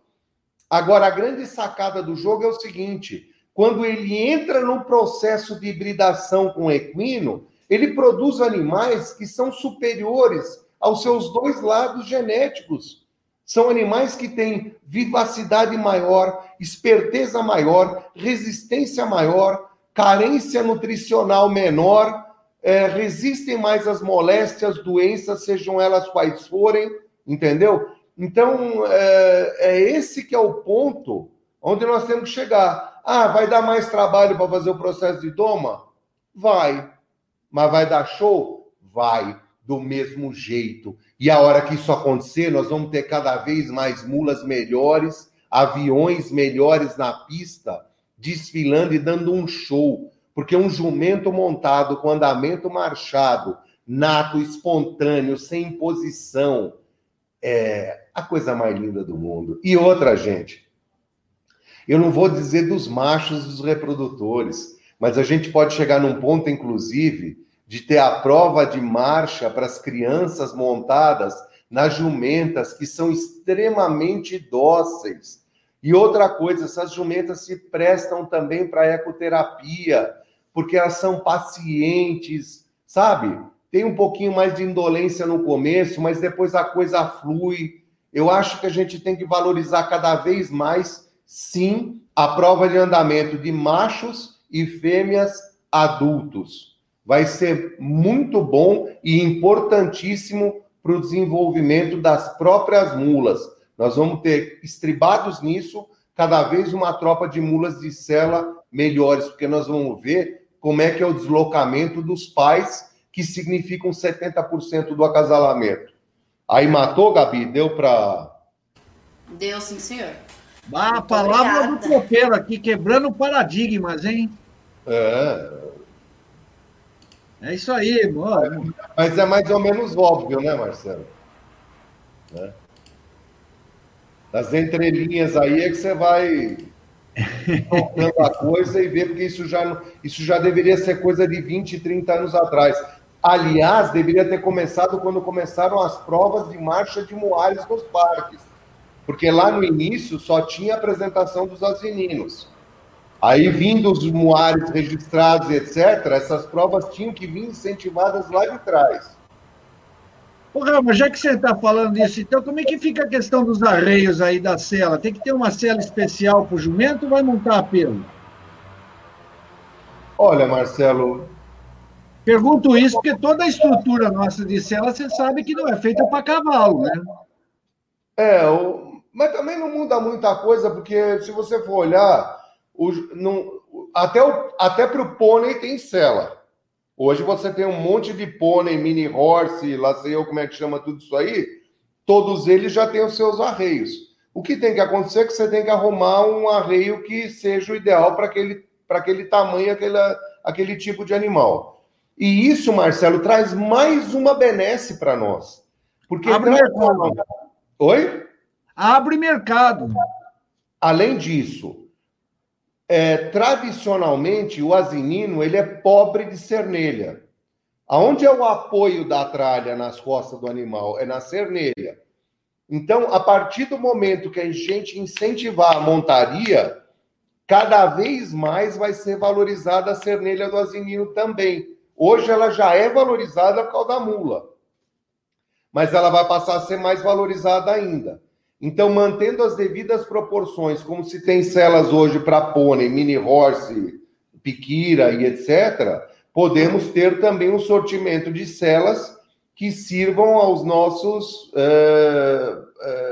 Agora, a grande sacada do jogo é o seguinte: quando ele entra no processo de hibridação com o equino, ele produz animais que são superiores aos seus dois lados genéticos. São animais que têm vivacidade maior, esperteza maior, resistência maior, carência nutricional menor, é, resistem mais às moléstias, doenças, sejam elas quais forem, entendeu? Então, é, é esse que é o ponto onde nós temos que chegar. Ah, vai dar mais trabalho para fazer o processo de doma? Vai. Mas vai dar show? Vai do mesmo jeito. E a hora que isso acontecer, nós vamos ter cada vez mais mulas melhores, aviões melhores na pista, desfilando e dando um show. Porque um jumento montado com andamento marchado, nato, espontâneo, sem imposição, é a coisa mais linda do mundo. E outra, gente, eu não vou dizer dos machos dos reprodutores, mas a gente pode chegar num ponto, inclusive, de ter a prova de marcha para as crianças montadas nas jumentas, que são extremamente dóceis. E outra coisa, essas jumentas se prestam também para ecoterapia, porque elas são pacientes, sabe? Tem um pouquinho mais de indolência no começo, mas depois a coisa flui. Eu acho que a gente tem que valorizar cada vez mais, sim, a prova de andamento de machos e fêmeas adultos vai ser muito bom e importantíssimo para o desenvolvimento das próprias mulas. Nós vamos ter estribados nisso, cada vez uma tropa de mulas de cela melhores, porque nós vamos ver como é que é o deslocamento dos pais, que significam 70% do acasalamento. Aí matou, Gabi? Deu para. Deu, sim, senhor. Ah, a palavra obrigada. do tropeiro aqui, quebrando paradigmas, hein? É, é isso aí, mano. Mas é mais ou menos óbvio, né, Marcelo? Né? Nas entrelinhas aí é que você vai *laughs* tocando a coisa e ver, porque isso já, isso já deveria ser coisa de 20, 30 anos atrás. Aliás, deveria ter começado quando começaram as provas de marcha de moares nos parques. Porque lá no início só tinha apresentação dos asininos. Aí, vindo os muares registrados, etc., essas provas tinham que vir incentivadas lá de trás. Ô, Rama, já que você está falando disso, então como é que fica a questão dos arreios aí da cela? Tem que ter uma cela especial para o jumento ou vai montar a pelo? Olha, Marcelo. Pergunto isso porque toda a estrutura nossa de cela, você sabe que não é feita para cavalo, né? É, o... mas também não muda muita coisa, porque se você for olhar, o, não, até o, até para o pônei tem cela. Hoje você tem um monte de pônei, mini horse, lá sei eu como é que chama tudo isso aí. Todos eles já têm os seus arreios. O que tem que acontecer é que você tem que arrumar um arreio que seja o ideal para aquele, aquele tamanho, aquele, aquele tipo de animal. E isso, Marcelo, traz mais uma benesse para nós. Porque Abre mercado. Oi? Abre mercado. Além disso, é, tradicionalmente o asinino ele é pobre de cernelha. Aonde é o apoio da tralha nas costas do animal? É na cernelha. Então, a partir do momento que a gente incentivar a montaria, cada vez mais vai ser valorizada a cernelha do asinino também. Hoje ela já é valorizada por causa da mula. Mas ela vai passar a ser mais valorizada ainda. Então, mantendo as devidas proporções, como se tem celas hoje para pônei, mini horse, piquira e etc., podemos ter também um sortimento de celas que sirvam aos nossos. Uh, uh,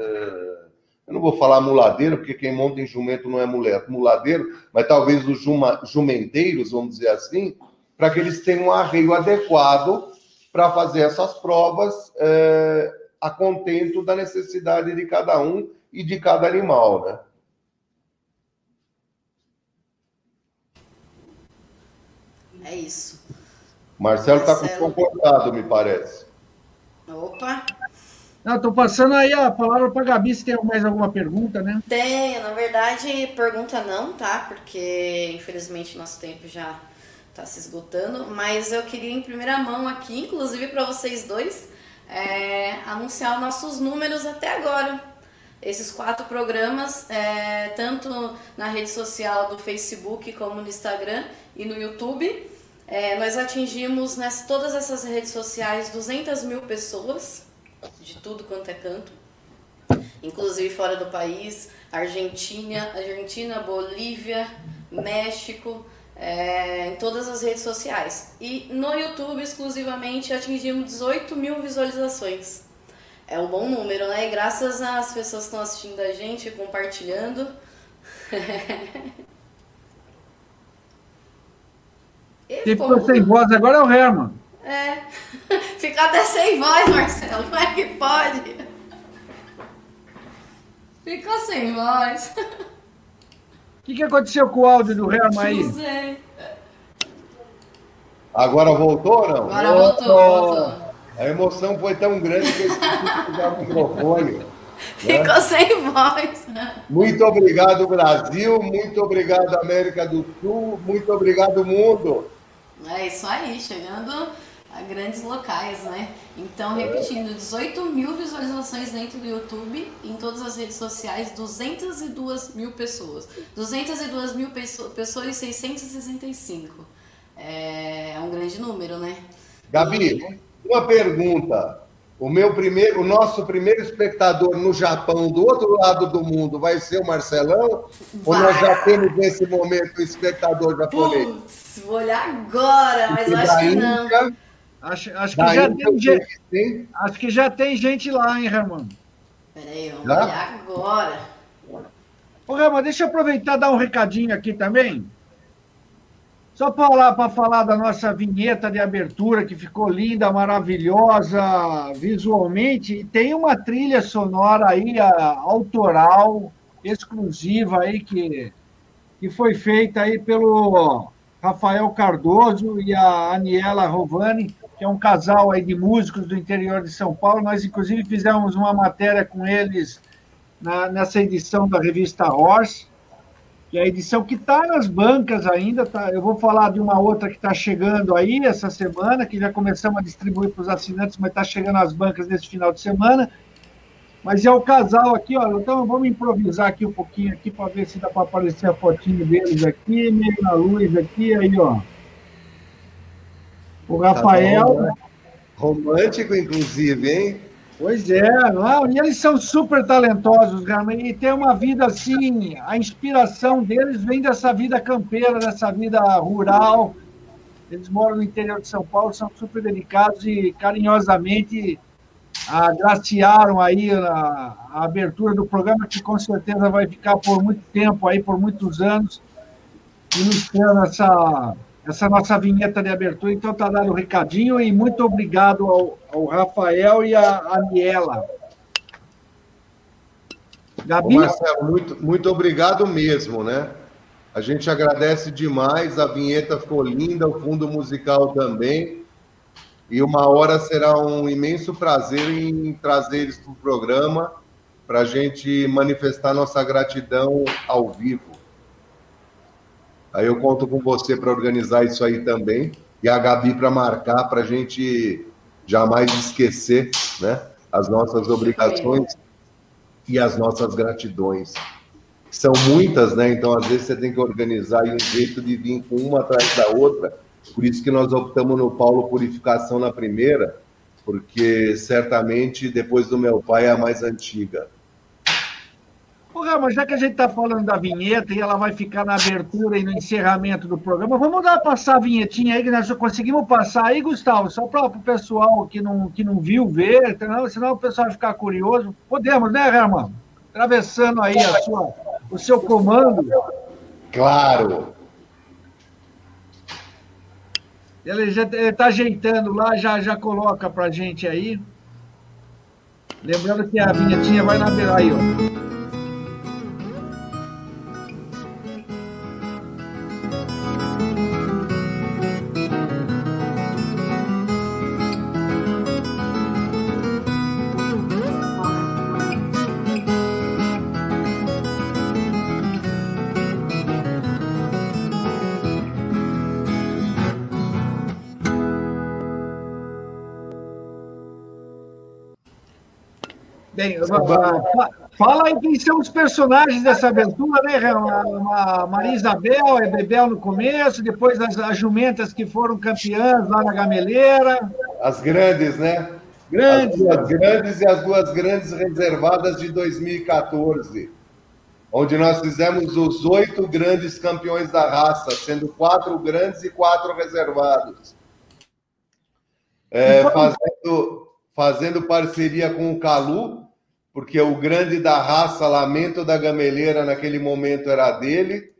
uh, eu não vou falar muladeiro, porque quem monta em jumento não é mulher, muladeiro, mas talvez os juma, jumenteiros, vamos dizer assim, para que eles tenham um arreio adequado para fazer essas provas a contento da necessidade de cada um e de cada animal, né? É isso. Marcelo está concordado, me parece. Opa! Estou passando aí a palavra para a Gabi se tem mais alguma pergunta, né? Tenho, na verdade, pergunta não, tá? Porque infelizmente nosso tempo já está se esgotando, mas eu queria em primeira mão aqui, inclusive para vocês dois, é, anunciar nossos números até agora. Esses quatro programas, é, tanto na rede social do Facebook como no Instagram e no YouTube, é, nós atingimos nessas, todas essas redes sociais 200 mil pessoas, de tudo quanto é canto, inclusive fora do país, Argentina, Argentina, Bolívia, México, é, em todas as redes sociais. E no YouTube, exclusivamente, atingimos 18 mil visualizações. É um bom número, né? E graças às pessoas que estão assistindo a gente, compartilhando. Quem *laughs* ficou sem voz agora é o Herman. É. *laughs* Fica até sem voz, Marcelo. Como é que pode? Ficou sem voz. *laughs* O que, que aconteceu com o áudio do Herman aí? Não sei. Agora voltou ou não? Agora voltou, voltou. A emoção foi tão grande que eu esqueci o microfone. Né? Ficou sem voz. Muito obrigado, Brasil. Muito obrigado, América do Sul. Muito obrigado, mundo. É isso aí, chegando a grandes locais, né? Então, repetindo, 18 mil visualizações dentro do YouTube, em todas as redes sociais, 202 mil pessoas. 202 mil pessoas e 665. É, é um grande número, né? Gabi, e... uma pergunta. O meu primeiro, o nosso primeiro espectador no Japão, do outro lado do mundo, vai ser o Marcelão? Vai. Ou nós já temos nesse momento o espectador japonês? Putz, vou olhar agora, mas eu acho que não. Acho, acho, que já tem gente, tem? acho que já tem gente lá, hein, Ramon? Peraí, vamos já? olhar agora. Ô, Ramon, deixa eu aproveitar e dar um recadinho aqui também. Só para falar, falar da nossa vinheta de abertura, que ficou linda, maravilhosa visualmente, e tem uma trilha sonora aí, a, autoral, exclusiva aí, que, que foi feita aí pelo Rafael Cardoso e a Aniela Rovani, que é um casal aí de músicos do interior de São Paulo. Nós, inclusive, fizemos uma matéria com eles na, nessa edição da revista Horse que é a edição que está nas bancas ainda. Tá? Eu vou falar de uma outra que está chegando aí essa semana, que já começamos a distribuir para os assinantes, mas está chegando às bancas nesse final de semana. Mas é o casal aqui, ó. Então vamos improvisar aqui um pouquinho aqui para ver se dá para aparecer a fotinho deles aqui, meio na luz aqui, aí, ó. O Rafael. Tá bom, né? Romântico, inclusive, hein? Pois é, não, e eles são super talentosos, e tem uma vida assim, a inspiração deles vem dessa vida campeira, dessa vida rural. Eles moram no interior de São Paulo, são super dedicados e carinhosamente agraciaram aí a, a abertura do programa, que com certeza vai ficar por muito tempo aí, por muitos anos, iniciando essa essa nossa vinheta de abertura. Então, está dado o recadinho e muito obrigado ao, ao Rafael e à Aniela. Gabi? Ô Marcelo, muito, muito obrigado mesmo, né? A gente agradece demais, a vinheta ficou linda, o fundo musical também. E uma hora será um imenso prazer em trazer eles para o programa, para a gente manifestar nossa gratidão ao vivo. Aí eu conto com você para organizar isso aí também. E a Gabi para marcar, para a gente jamais esquecer né, as nossas obrigações e as nossas gratidões. São muitas, né? Então, às vezes, você tem que organizar um jeito de vir com uma atrás da outra. Por isso que nós optamos no Paulo Purificação na primeira, porque certamente depois do meu pai é a mais antiga. Ô, Rama, já que a gente está falando da vinheta e ela vai ficar na abertura e no encerramento do programa, vamos dar passar a vinhetinha aí, que nós conseguimos passar aí, Gustavo, só para o pessoal que não, que não viu ver, senão o pessoal vai ficar curioso. Podemos, né, Rama? Atravessando aí a sua, o seu comando. Claro. Ele já está ajeitando lá, já, já coloca para gente aí. Lembrando que a vinhetinha vai na beira aí, ó. Fala aí quem são os personagens dessa aventura, né, a Maria Isabel, é Bebel no começo, depois as, as jumentas que foram campeãs lá na Gameleira. As grandes, né? Grandes. As duas grandes e as duas grandes reservadas de 2014, onde nós fizemos os oito grandes campeões da raça, sendo quatro grandes e quatro reservados. É, fazendo, fazendo parceria com o Calu, porque o grande da raça, Lamento da Gameleira, naquele momento era dele,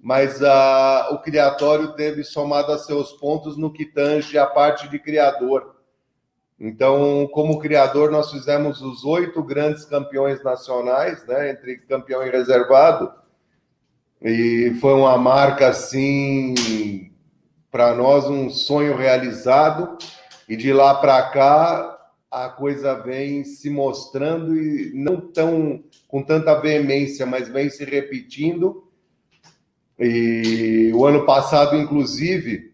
mas a, o criatório teve somado a seus pontos no que tange a parte de criador. Então, como criador, nós fizemos os oito grandes campeões nacionais, né, entre campeão e reservado, e foi uma marca assim para nós um sonho realizado. E de lá para cá a coisa vem se mostrando e não tão com tanta veemência, mas vem se repetindo. E o ano passado, inclusive,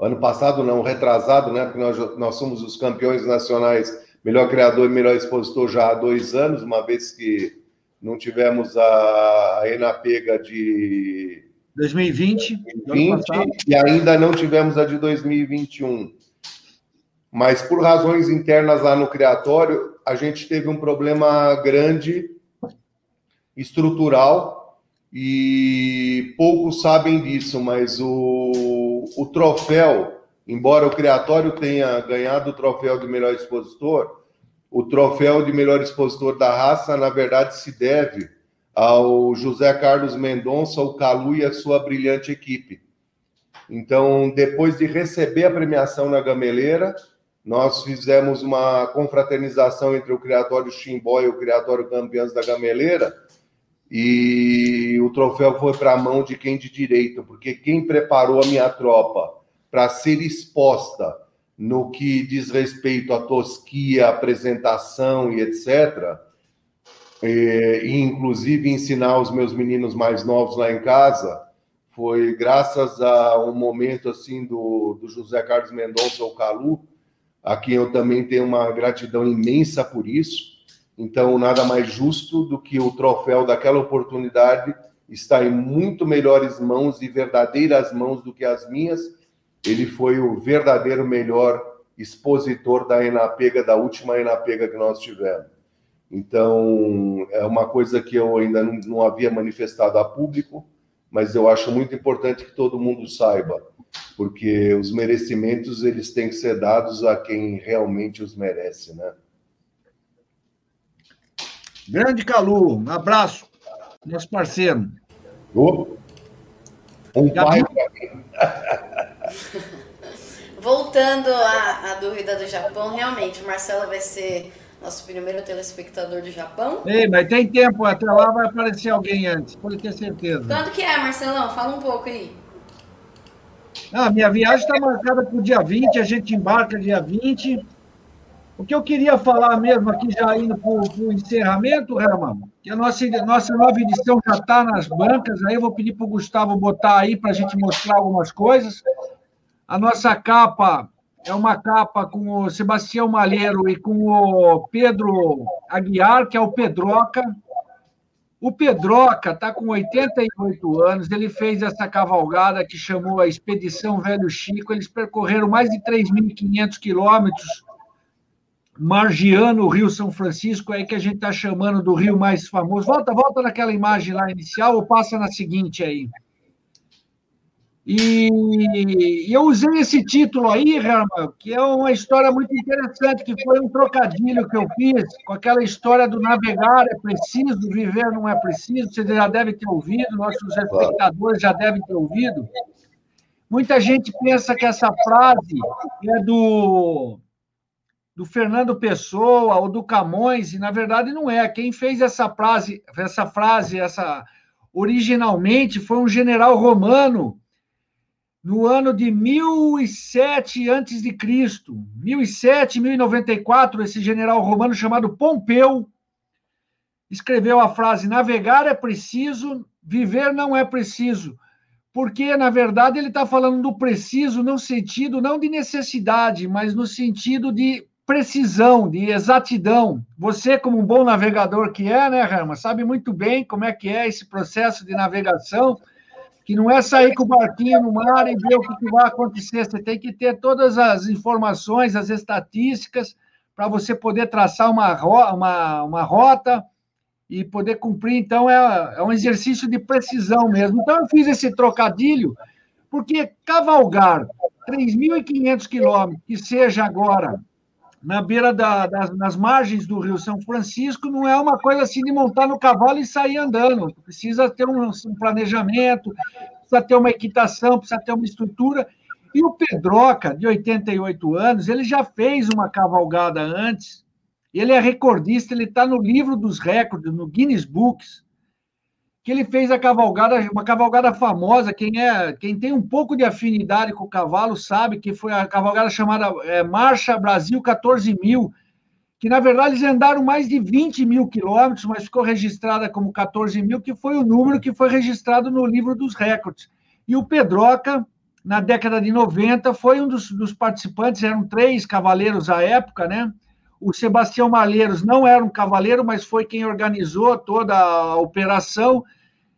ano passado não, retrasado, né? Porque nós, nós somos os campeões nacionais, melhor criador e melhor expositor já há dois anos, uma vez que não tivemos a, a Enapega de 2020, 2020 e ainda não tivemos a de 2021. Mas por razões internas lá no criatório, a gente teve um problema grande estrutural e poucos sabem disso, mas o, o troféu, embora o Criatório tenha ganhado o troféu de melhor expositor, o troféu de melhor expositor da raça, na verdade, se deve ao José Carlos Mendonça, o Calu e a sua brilhante equipe. Então, depois de receber a premiação na Gameleira, nós fizemos uma confraternização entre o Criatório Chimbó e o Criatório Campeões da Gameleira, e o troféu foi para a mão de quem de direito, porque quem preparou a minha tropa para ser exposta no que diz respeito à tosquia, apresentação e etc., e, inclusive ensinar os meus meninos mais novos lá em casa, foi graças a um momento assim do, do José Carlos Mendonça, o Calu, a quem eu também tenho uma gratidão imensa por isso então, nada mais justo do que o troféu daquela oportunidade estar em muito melhores mãos e verdadeiras mãos do que as minhas. Ele foi o verdadeiro melhor expositor da Enapega, da última Enapega que nós tivemos. Então, é uma coisa que eu ainda não, havia manifestado a público, mas eu acho muito importante que todo mundo saiba, porque os merecimentos eles têm que ser dados a quem realmente os merece, né? Grande Calu, um abraço, nosso parceiro. Oh, um pai *laughs* Voltando à, à, dúvida do Japão, realmente, o Marcelo vai ser nosso primeiro telespectador do Japão. Ei, mas tem tempo, até lá vai aparecer alguém antes, pode ter certeza. Quando que é, Marcelão? Fala um pouco aí. Ah, minha viagem está marcada para o dia 20, a gente embarca dia 20. O que eu queria falar mesmo aqui, já indo para o encerramento, Herman, que a nossa, nossa nova edição já está nas bancas, aí eu vou pedir para o Gustavo botar aí para a gente mostrar algumas coisas. A nossa capa é uma capa com o Sebastião Malheiro e com o Pedro Aguiar, que é o Pedroca. O Pedroca está com 88 anos, ele fez essa cavalgada que chamou a Expedição Velho Chico. Eles percorreram mais de 3.500 quilômetros margiano o Rio São Francisco, é aí que a gente está chamando do rio mais famoso. Volta, volta naquela imagem lá inicial ou passa na seguinte aí. E, e eu usei esse título aí, Herman, que é uma história muito interessante, que foi um trocadilho que eu fiz com aquela história do navegar é preciso, viver não é preciso. Você já deve ter ouvido, nossos espectadores já devem ter ouvido. Muita gente pensa que essa frase é do do Fernando Pessoa ou do Camões, e na verdade não é. Quem fez essa frase, essa frase, essa originalmente foi um general romano no ano de 1007 antes de Cristo. 1007, 1094, esse general romano chamado Pompeu escreveu a frase: navegar é preciso, viver não é preciso. Porque, na verdade, ele está falando do preciso no sentido não de necessidade, mas no sentido de precisão, de exatidão. Você, como um bom navegador que é, né, Rama, sabe muito bem como é que é esse processo de navegação, que não é sair com o barquinho no mar e ver o que, vai acontecer. Você tem que ter todas as informações, as estatísticas, para você poder traçar uma, uma, uma rota e poder cumprir. Então, é, é um exercício de precisão mesmo. Então, eu fiz esse trocadilho, porque cavalgar 3.500 quilômetros, que seja agora na beira da, das nas margens do Rio São Francisco, não é uma coisa assim de montar no cavalo e sair andando. Precisa ter um, um planejamento, precisa ter uma equitação, precisa ter uma estrutura. E o Pedroca, de 88 anos, ele já fez uma cavalgada antes. Ele é recordista, ele está no livro dos recordes, no Guinness Books que ele fez a cavalgada, uma cavalgada famosa. Quem é, quem tem um pouco de afinidade com o cavalo sabe que foi a cavalgada chamada é, Marcha Brasil 14 mil, que na verdade eles andaram mais de 20 mil quilômetros, mas ficou registrada como 14 mil, que foi o número que foi registrado no livro dos recordes. E o Pedroca, na década de 90, foi um dos, dos participantes, eram três cavaleiros à época, né? O Sebastião Malheiros não era um cavaleiro, mas foi quem organizou toda a operação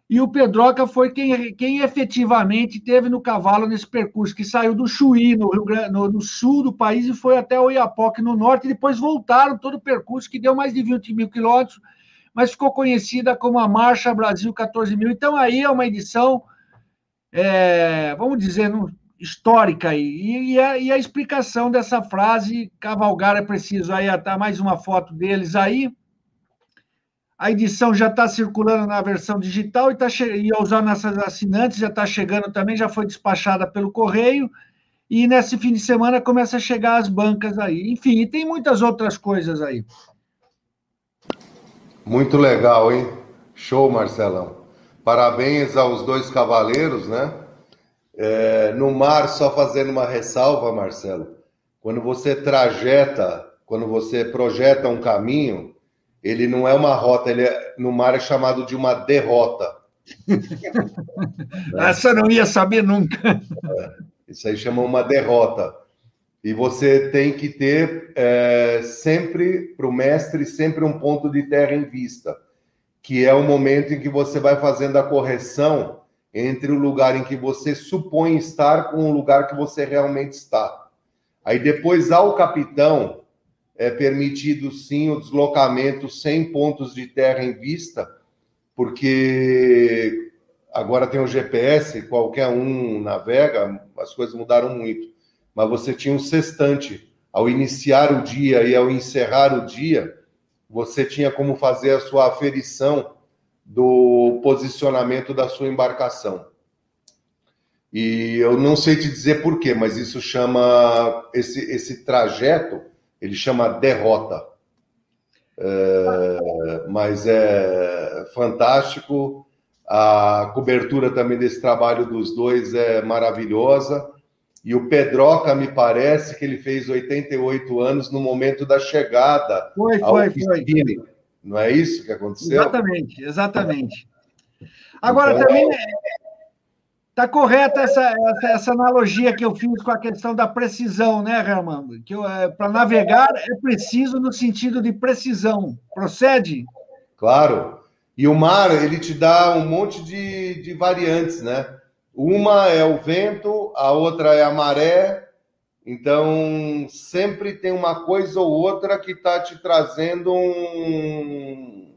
e o Pedroca foi quem, quem efetivamente teve no cavalo nesse percurso, que saiu do Chuí, no, Grande, no, no sul do país, e foi até o Iapoque, no norte, e depois voltaram todo o percurso, que deu mais de 20 mil quilômetros, mas ficou conhecida como a Marcha Brasil 14 mil. Então, aí é uma edição, é, vamos dizer, histórica aí. E, e, a, e, a, explicação dessa frase, cavalgar é preciso. Aí está mais uma foto deles aí. A edição já está circulando na versão digital e, tá e aos nossas assinantes já está chegando também, já foi despachada pelo correio. E nesse fim de semana começa a chegar as bancas aí. Enfim, e tem muitas outras coisas aí. Muito legal, hein? Show, Marcelão. Parabéns aos dois cavaleiros, né? É, no mar, só fazendo uma ressalva, Marcelo. Quando você trajeta, quando você projeta um caminho, ele não é uma rota, ele é, no mar é chamado de uma derrota. *laughs* Essa não ia saber nunca. É, isso aí chama uma derrota. E você tem que ter é, sempre, para o mestre, sempre um ponto de terra em vista, que é o momento em que você vai fazendo a correção entre o lugar em que você supõe estar com o lugar que você realmente está. Aí depois, ao capitão, é permitido sim o deslocamento sem pontos de terra em vista, porque agora tem o GPS, qualquer um navega, as coisas mudaram muito. Mas você tinha um sextante. Ao iniciar o dia e ao encerrar o dia, você tinha como fazer a sua aferição do posicionamento da sua embarcação. E eu não sei te dizer por quê, mas isso chama esse, esse trajeto ele chama Derrota. É, mas é fantástico. A cobertura também desse trabalho dos dois é maravilhosa. E o Pedroca, me parece que ele fez 88 anos no momento da chegada. Foi, foi, foi. Não é isso que aconteceu? Exatamente, exatamente. Agora, então, também Está correta essa, essa, analogia que eu fiz com a questão da precisão, né, Ramando? Que é, para navegar é preciso no sentido de precisão. Procede? Claro. E o mar, ele te dá um monte de, de variantes, né? Uma é o vento, a outra é a maré. Então, sempre tem uma coisa ou outra que está te trazendo um,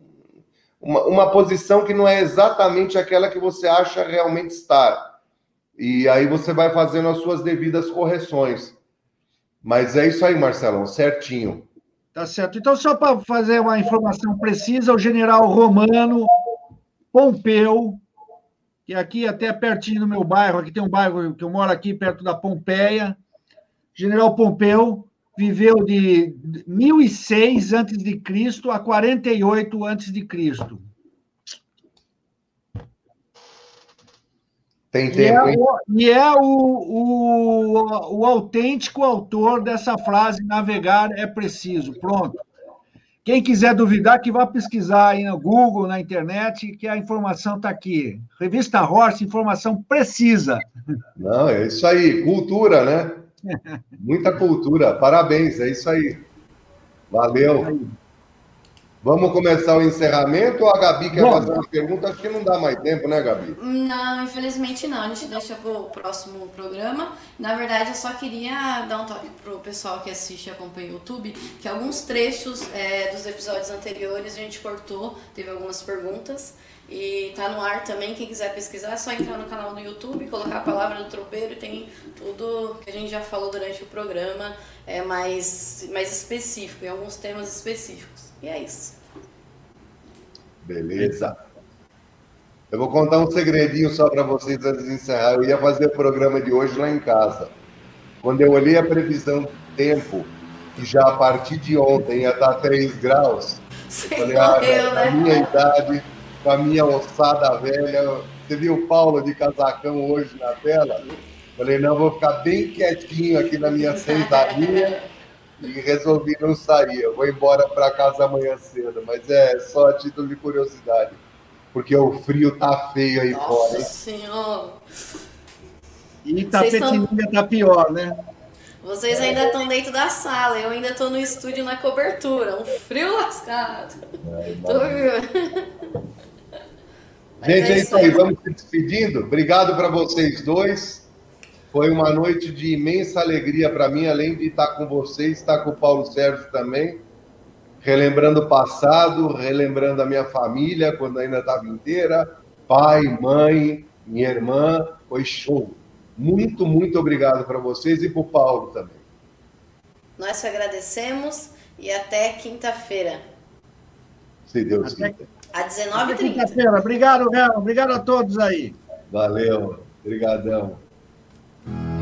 uma, uma posição que não é exatamente aquela que você acha realmente estar. E aí você vai fazendo as suas devidas correções. Mas é isso aí, Marcelão, certinho. Tá certo. Então, só para fazer uma informação precisa, o general Romano Pompeu, que aqui até pertinho do meu bairro, aqui tem um bairro que eu moro aqui perto da Pompeia. General Pompeu viveu de 1006 a.C. a 48 a.C. Tem tempo, e é, o, e é o, o, o autêntico autor dessa frase: navegar é preciso. Pronto. Quem quiser duvidar, que vá pesquisar aí no Google, na internet, que a informação está aqui. Revista Horse, informação precisa. Não, é isso aí. Cultura, né? *laughs* Muita cultura. Parabéns, é isso aí. Valeu. Vamos começar o encerramento ou a Gabi quer Bom, fazer uma pergunta? Acho que não dá mais tempo, né, Gabi? Não, infelizmente não. A gente deixa para o próximo programa. Na verdade, eu só queria dar um toque para o pessoal que assiste e acompanha o YouTube, que alguns trechos é, dos episódios anteriores a gente cortou, teve algumas perguntas. E tá no ar também, quem quiser pesquisar é só entrar no canal do YouTube, colocar a palavra do tropeiro e tem tudo que a gente já falou durante o programa, é mais, mais específico, em alguns temas específicos. E é isso. Beleza. Eu vou contar um segredinho só para vocês antes de encerrar. Eu ia fazer o programa de hoje lá em casa. Quando eu olhei a previsão do tempo, que já a partir de ontem ia estar 3 graus, Você falei, ah, na né? minha idade, com a minha ossada velha, você viu o Paulo de casacão hoje na tela? Falei, não, vou ficar bem quietinho aqui na minha *laughs* sentadinha e resolvi não sair. Eu vou embora para casa amanhã cedo, mas é só a título de curiosidade, porque o frio tá feio aí Nossa fora. Nossa Senhora! E Tapetininga tão... tá pior, né? Vocês ainda estão dentro da sala, eu ainda estou no estúdio na cobertura, um frio lascado. É, Tô... Gente, é, é isso aí, vamos se despedindo. Obrigado para vocês dois. Foi uma noite de imensa alegria para mim, além de estar com vocês, estar com o Paulo Sérgio também, relembrando o passado, relembrando a minha família, quando ainda estava inteira, pai, mãe, minha irmã, foi show. Muito, muito obrigado para vocês e para o Paulo também. Nós te agradecemos e até quinta-feira. Se Deus quiser. Às 19h30. Quinta-feira. Obrigado, Léo. Obrigado a todos aí. Valeu. Obrigadão. Thank you.